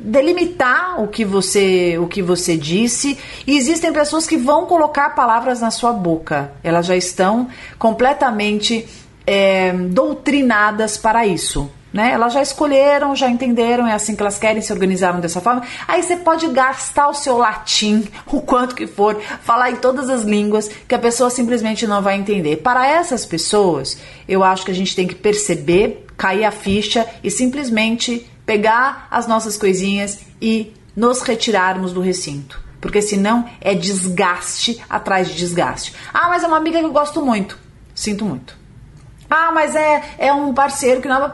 delimitar o que você o que você disse e existem pessoas que vão colocar palavras na sua boca. Elas já estão completamente é, doutrinadas para isso. Né? Elas já escolheram, já entenderam, é assim que elas querem, se organizaram dessa forma. Aí você pode gastar o seu latim, o quanto que for, falar em todas as línguas, que a pessoa simplesmente não vai entender. Para essas pessoas, eu acho que a gente tem que perceber, cair a ficha e simplesmente pegar as nossas coisinhas e nos retirarmos do recinto. Porque senão é desgaste atrás de desgaste. Ah, mas é uma amiga que eu gosto muito. Sinto muito. Ah, mas é, é um parceiro que não.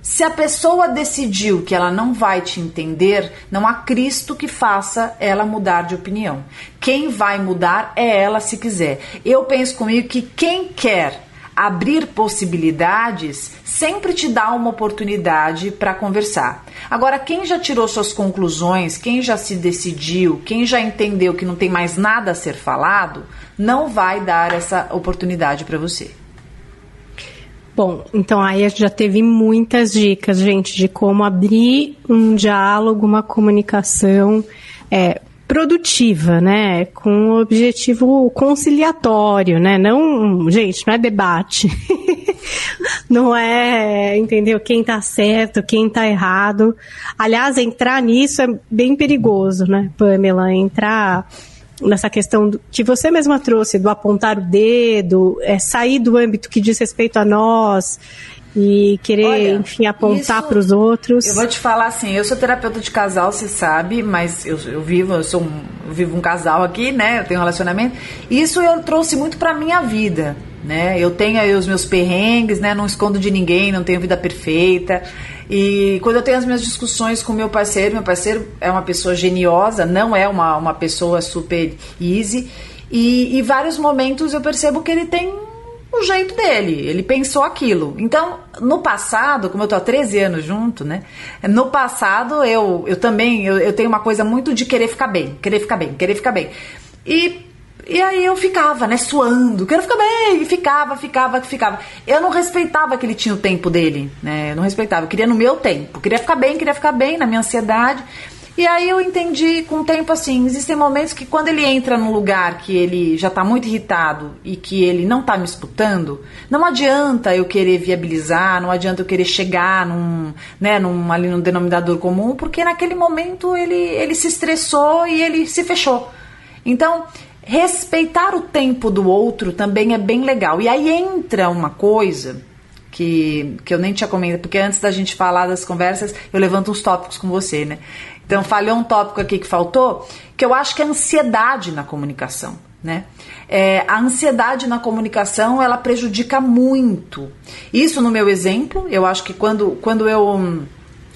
Se a pessoa decidiu que ela não vai te entender, não há Cristo que faça ela mudar de opinião. Quem vai mudar é ela se quiser. Eu penso comigo que quem quer abrir possibilidades sempre te dá uma oportunidade para conversar. Agora, quem já tirou suas conclusões, quem já se decidiu, quem já entendeu que não tem mais nada a ser falado, não vai dar essa oportunidade para você. Bom, então aí a gente já teve muitas dicas, gente, de como abrir um diálogo, uma comunicação é, produtiva, né? Com um objetivo conciliatório, né? Não, gente, não é debate. <laughs> não é, entendeu? Quem tá certo, quem tá errado. Aliás, entrar nisso é bem perigoso, né, Pamela? Entrar nessa questão do, que você mesma trouxe, do apontar o dedo, é, sair do âmbito que diz respeito a nós e querer, Olha, enfim, apontar para os outros. Eu vou te falar assim, eu sou terapeuta de casal, você sabe, mas eu, eu vivo, eu sou um, eu vivo um casal aqui, né? Eu tenho um relacionamento. Isso eu trouxe muito para minha vida, né? Eu tenho aí os meus perrengues, né? Não escondo de ninguém, não tenho vida perfeita. E quando eu tenho as minhas discussões com meu parceiro, meu parceiro é uma pessoa geniosa, não é uma, uma pessoa super easy. E, e vários momentos eu percebo que ele tem o jeito dele, ele pensou aquilo. Então, no passado, como eu tô há 13 anos junto, né? No passado, eu, eu também, eu, eu tenho uma coisa muito de querer ficar bem, querer ficar bem, querer ficar bem. E e aí eu ficava, né, suando, quero ficar bem, e ficava, ficava, ficava. Eu não respeitava que ele tinha o tempo dele, né? Eu não respeitava, eu queria no meu tempo, queria ficar bem, queria ficar bem na minha ansiedade. E aí eu entendi com o tempo assim, existem momentos que quando ele entra num lugar que ele já está muito irritado e que ele não está me escutando, não adianta eu querer viabilizar, não adianta eu querer chegar num, né, num, ali num denominador comum, porque naquele momento ele, ele se estressou e ele se fechou. Então, respeitar o tempo do outro também é bem legal. E aí entra uma coisa que, que eu nem tinha comentado, porque antes da gente falar das conversas, eu levanto uns tópicos com você, né? Então, falhou um tópico aqui que faltou, que eu acho que é ansiedade na comunicação, né? É, a ansiedade na comunicação, ela prejudica muito. Isso no meu exemplo, eu acho que quando, quando eu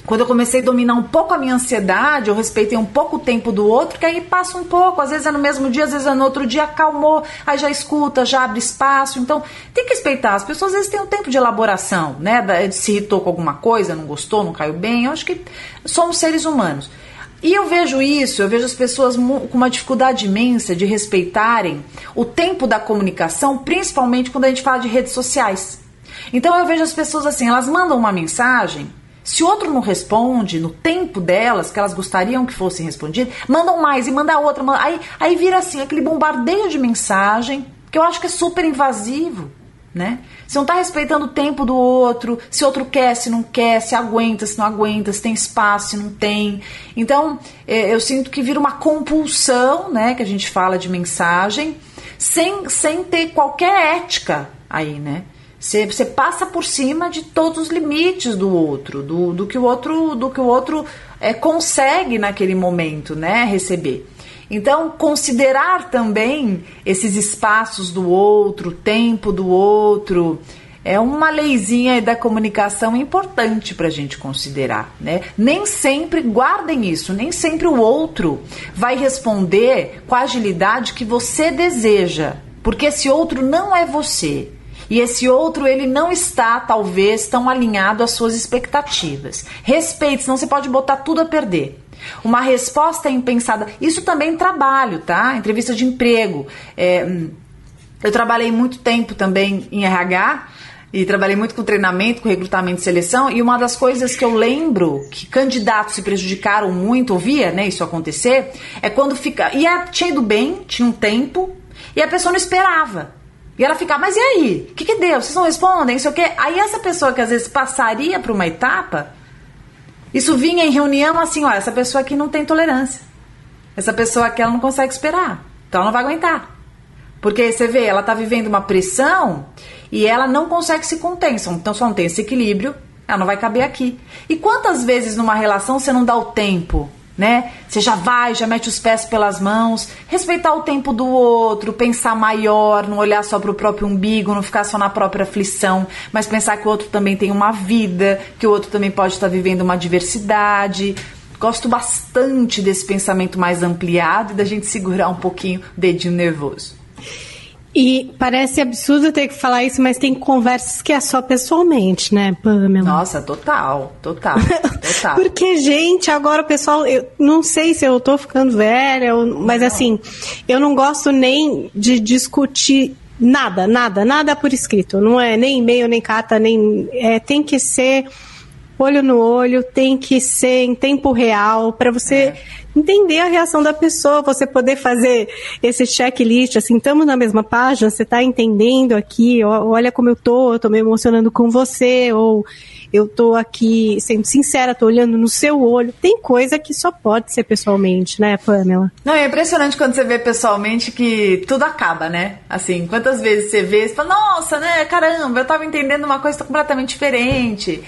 quando eu comecei a dominar um pouco a minha ansiedade, eu respeitei um pouco o tempo do outro, que aí passa um pouco, às vezes é no mesmo dia, às vezes é no outro dia, acalmou, aí já escuta, já abre espaço. Então, tem que respeitar. As pessoas às vezes têm um tempo de elaboração, né? Se irritou com alguma coisa, não gostou, não caiu bem. Eu acho que somos seres humanos. E eu vejo isso, eu vejo as pessoas com uma dificuldade imensa de respeitarem o tempo da comunicação, principalmente quando a gente fala de redes sociais. Então eu vejo as pessoas assim, elas mandam uma mensagem, se outro não responde no tempo delas, que elas gostariam que fosse respondido, mandam mais e manda outra. Manda, aí, aí vira assim, aquele bombardeio de mensagem, que eu acho que é super invasivo né? Se não está respeitando o tempo do outro, se outro quer, se não quer, se aguenta, se não aguenta, se tem espaço, se não tem. Então, é, eu sinto que vira uma compulsão, né? Que a gente fala de mensagem, sem, sem ter qualquer ética aí, né? Você, você passa por cima de todos os limites do outro, do, do que o outro, do que o outro é, consegue naquele momento, né? Receber. Então, considerar também esses espaços do outro, o tempo do outro, é uma leizinha da comunicação importante para a gente considerar, né? Nem sempre, guardem isso, nem sempre o outro vai responder com a agilidade que você deseja, porque esse outro não é você. E esse outro, ele não está, talvez, tão alinhado às suas expectativas. Respeite, senão você pode botar tudo a perder. Uma resposta impensada. Isso também trabalho, tá? Entrevista de emprego. É, eu trabalhei muito tempo também em RH e trabalhei muito com treinamento, com recrutamento e seleção. E uma das coisas que eu lembro que candidatos se prejudicaram muito, ouvia né, isso acontecer, é quando fica. Ia, tinha ido bem, tinha um tempo, e a pessoa não esperava. E ela fica, mas e aí? O que, que deu? Vocês não respondem? Isso o quê? Aí essa pessoa que às vezes passaria para uma etapa isso vinha em reunião assim, olha, essa pessoa aqui não tem tolerância. Essa pessoa aqui ela não consegue esperar. Então ela não vai aguentar. Porque você vê, ela está vivendo uma pressão e ela não consegue se conter. Então só não tem esse equilíbrio, ela não vai caber aqui. E quantas vezes numa relação você não dá o tempo né? Você já vai, já mete os pés pelas mãos, respeitar o tempo do outro, pensar maior, não olhar só para o próprio umbigo, não ficar só na própria aflição, mas pensar que o outro também tem uma vida, que o outro também pode estar vivendo uma diversidade. Gosto bastante desse pensamento mais ampliado e da gente segurar um pouquinho o dedinho nervoso. E parece absurdo ter que falar isso, mas tem conversas que é só pessoalmente, né, Pamela? Nossa, total, total, <laughs> total. Porque, gente, agora o pessoal, eu não sei se eu tô ficando velha, mas assim, eu não gosto nem de discutir nada, nada, nada por escrito. Não é nem e-mail, nem carta, nem. É, tem que ser olho no olho, tem que ser em tempo real, para você. É entender a reação da pessoa, você poder fazer esse checklist, assim, estamos na mesma página, você está entendendo aqui, olha como eu tô, eu tô me emocionando com você, ou eu tô aqui sendo sincera, tô olhando no seu olho. Tem coisa que só pode ser pessoalmente, né, Pamela? Não, é impressionante quando você vê pessoalmente que tudo acaba, né? Assim, quantas vezes você vê, você fala, nossa, né, caramba, eu tava entendendo uma coisa completamente diferente.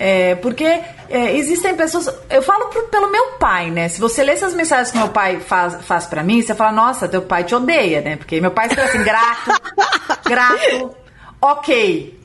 É, porque é, existem pessoas. Eu falo pro, pelo meu pai, né? Se você lê essas mensagens que meu pai faz, faz para mim, você fala, nossa, teu pai te odeia, né? Porque meu pai escreve assim, grato, <laughs> grato, ok.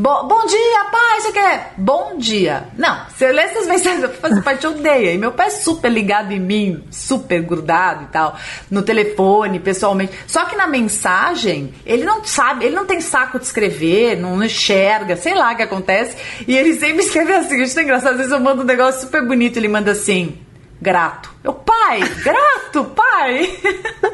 Bom, bom dia, pai, você quer? Bom dia. Não, você lê essas <laughs> mensagens, seu pai te odeia. E meu pai é super ligado em mim, super grudado e tal, no telefone, pessoalmente. Só que na mensagem, ele não sabe, ele não tem saco de escrever, não enxerga, sei lá o que acontece. E ele sempre <laughs> escreve assim, isso é engraçado. Às vezes eu mando um negócio super bonito, ele manda assim, grato. Eu, pai, grato, pai.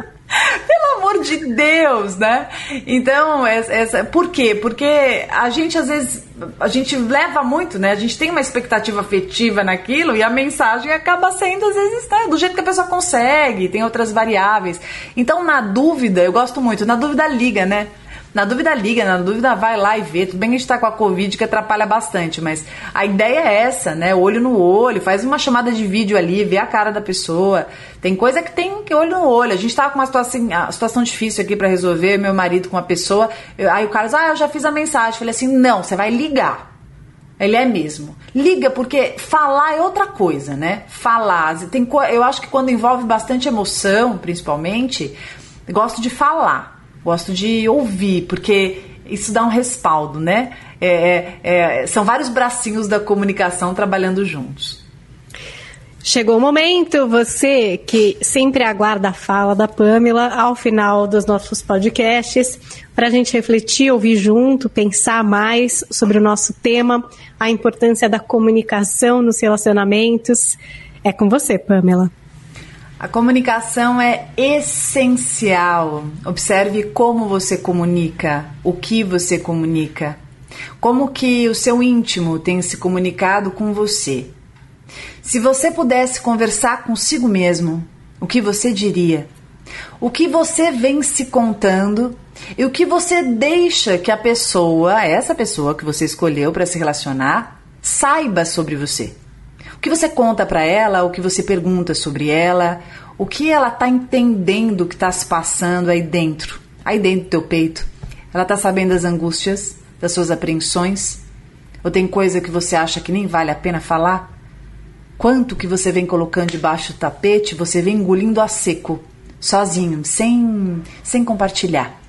<laughs> <laughs> Pelo amor de Deus, né? Então, essa, por quê? Porque a gente às vezes a gente leva muito, né? A gente tem uma expectativa afetiva naquilo e a mensagem acaba sendo às vezes tá, do jeito que a pessoa consegue, tem outras variáveis. Então, na dúvida, eu gosto muito, na dúvida liga, né? Na dúvida, liga, na dúvida, vai lá e vê. Tudo bem que a gente tá com a Covid que atrapalha bastante, mas a ideia é essa, né? Olho no olho, faz uma chamada de vídeo ali, vê a cara da pessoa. Tem coisa que tem que olho no olho. A gente tava com uma situação, uma situação difícil aqui para resolver, meu marido com uma pessoa. Eu, aí o cara diz, ah, eu já fiz a mensagem. Falei assim, não, você vai ligar. Ele é mesmo. Liga, porque falar é outra coisa, né? Falar. Tem, eu acho que quando envolve bastante emoção, principalmente, gosto de falar gosto de ouvir, porque isso dá um respaldo, né? É, é, é, são vários bracinhos da comunicação trabalhando juntos. Chegou o momento, você que sempre aguarda a fala da Pamela ao final dos nossos podcasts, para a gente refletir, ouvir junto, pensar mais sobre o nosso tema, a importância da comunicação nos relacionamentos. É com você, Pamela. A comunicação é essencial. Observe como você comunica, o que você comunica, como que o seu íntimo tem se comunicado com você. Se você pudesse conversar consigo mesmo, o que você diria? O que você vem se contando e o que você deixa que a pessoa, essa pessoa que você escolheu para se relacionar, saiba sobre você? Que você conta para ela, o que você pergunta sobre ela, o que ela está entendendo que está se passando aí dentro, aí dentro do teu peito. Ela está sabendo das angústias, das suas apreensões? Ou tem coisa que você acha que nem vale a pena falar? Quanto que você vem colocando debaixo do tapete, você vem engolindo a seco, sozinho, sem, sem compartilhar.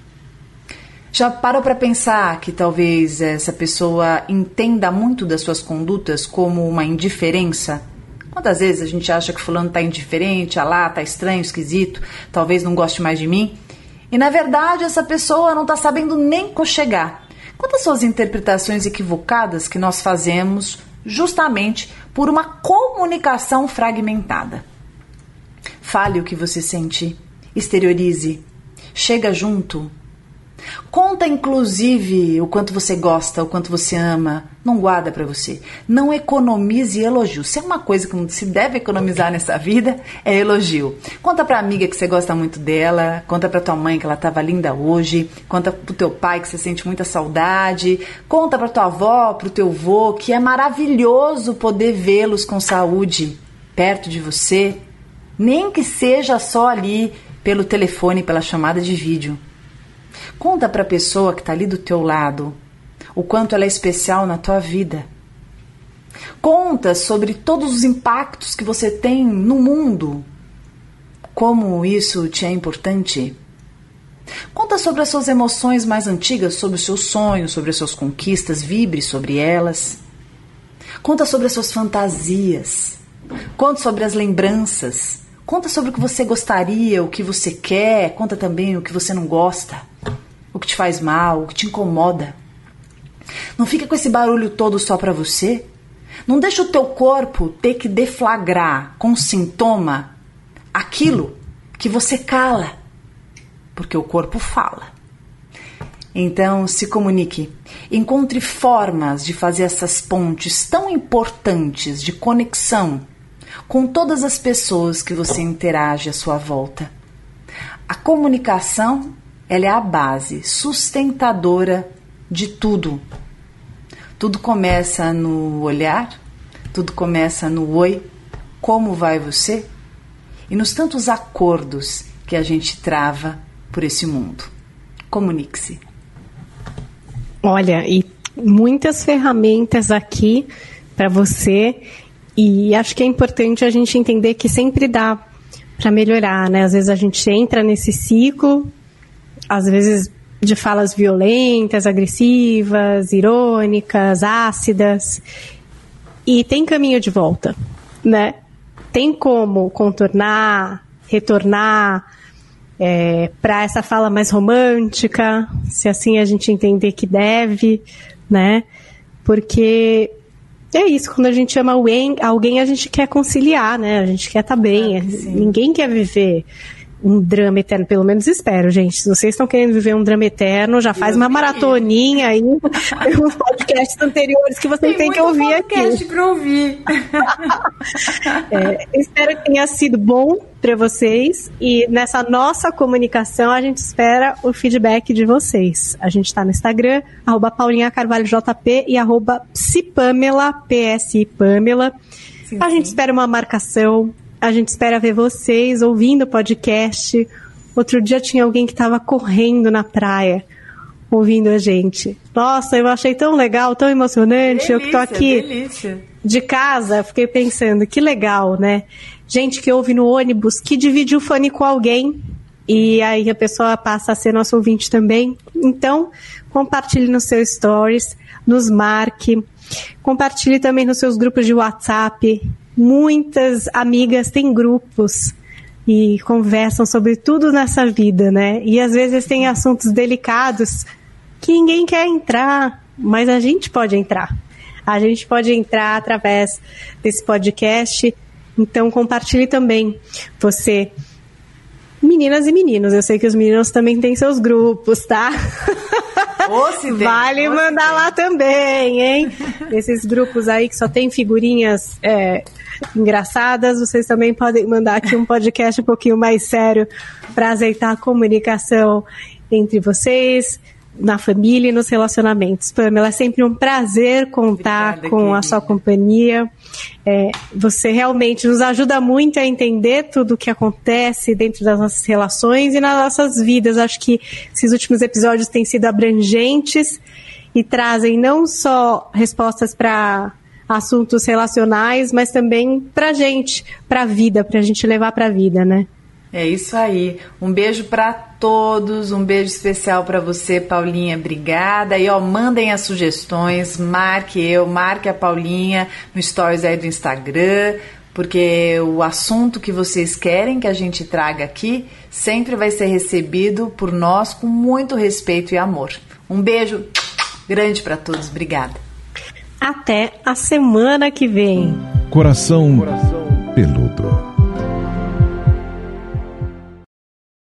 Já parou para pensar que talvez essa pessoa entenda muito das suas condutas como uma indiferença? Quantas vezes a gente acha que fulano tá indiferente, ah lá, tá estranho, esquisito, talvez não goste mais de mim? E na verdade essa pessoa não tá sabendo nem chegar. Quantas suas interpretações equivocadas que nós fazemos justamente por uma comunicação fragmentada? Fale o que você sente, exteriorize, chega junto, Conta inclusive o quanto você gosta, o quanto você ama. Não guarda para você. Não economize elogio. Se é uma coisa que se deve economizar nessa vida, é elogio. Conta pra amiga que você gosta muito dela, conta pra tua mãe que ela tava linda hoje, conta pro teu pai que você sente muita saudade, conta pra tua avó, pro teu avô que é maravilhoso poder vê-los com saúde perto de você, nem que seja só ali pelo telefone, pela chamada de vídeo. Conta para a pessoa que está ali do teu lado o quanto ela é especial na tua vida. Conta sobre todos os impactos que você tem no mundo. Como isso te é importante. Conta sobre as suas emoções mais antigas, sobre os seus sonhos, sobre as suas conquistas, vibre sobre elas. Conta sobre as suas fantasias. Conta sobre as lembranças. Conta sobre o que você gostaria, o que você quer. Conta também o que você não gosta o que te faz mal, o que te incomoda. Não fica com esse barulho todo só para você. Não deixa o teu corpo ter que deflagrar com sintoma aquilo que você cala, porque o corpo fala. Então, se comunique. Encontre formas de fazer essas pontes tão importantes de conexão com todas as pessoas que você interage à sua volta. A comunicação ela é a base sustentadora de tudo. Tudo começa no olhar, tudo começa no oi, como vai você? E nos tantos acordos que a gente trava por esse mundo. Comunique-se. Olha, e muitas ferramentas aqui para você, e acho que é importante a gente entender que sempre dá para melhorar, né? Às vezes a gente entra nesse ciclo às vezes de falas violentas, agressivas, irônicas, ácidas. E tem caminho de volta, né? Tem como contornar, retornar é, para essa fala mais romântica, se assim a gente entender que deve, né? Porque é isso, quando a gente ama alguém, alguém a gente quer conciliar, né? A gente quer estar tá bem. Ninguém quer viver um drama eterno, pelo menos espero, gente. Se vocês estão querendo viver um drama eterno, já faz uma maratoninha aí, <laughs> uns podcasts anteriores que vocês têm que ouvir aqui. podcast para ouvir. <laughs> é, espero que tenha sido bom para vocês e nessa nossa comunicação a gente espera o feedback de vocês. A gente está no Instagram, arroba Paulinha Carvalho JP e arroba Psipamela, PSI Pamela. Sim, a sim. gente espera uma marcação, a gente espera ver vocês ouvindo o podcast. Outro dia tinha alguém que estava correndo na praia ouvindo a gente. Nossa, eu achei tão legal, tão emocionante. Delícia, eu que tô aqui delícia. de casa, fiquei pensando, que legal, né? Gente que ouve no ônibus, que divide o fone com alguém. E aí a pessoa passa a ser nosso ouvinte também. Então, compartilhe nos seus stories, nos marque. Compartilhe também nos seus grupos de WhatsApp muitas amigas têm grupos e conversam sobre tudo nessa vida, né? E às vezes tem assuntos delicados que ninguém quer entrar, mas a gente pode entrar. A gente pode entrar através desse podcast Então compartilhe também. Você meninas e meninos. Eu sei que os meninos também têm seus grupos, tá? <laughs> vale mandar lá também, hein? Esses grupos aí que só tem figurinhas é, engraçadas, vocês também podem mandar aqui um podcast um pouquinho mais sério para azeitar a comunicação entre vocês na família e nos relacionamentos. Pamela, é sempre um prazer contar Obrigada, com querida. a sua companhia. É, você realmente nos ajuda muito a entender tudo o que acontece dentro das nossas relações e nas nossas vidas. Acho que esses últimos episódios têm sido abrangentes e trazem não só respostas para assuntos relacionais, mas também para gente, para a vida, para a gente levar para a vida, né? É isso aí. Um beijo para todos, um beijo especial para você, Paulinha. Obrigada. E ó, mandem as sugestões, marque eu, marque a Paulinha no stories aí do Instagram, porque o assunto que vocês querem que a gente traga aqui sempre vai ser recebido por nós com muito respeito e amor. Um beijo grande para todos. Obrigada. Até a semana que vem. Coração, Coração. peludo.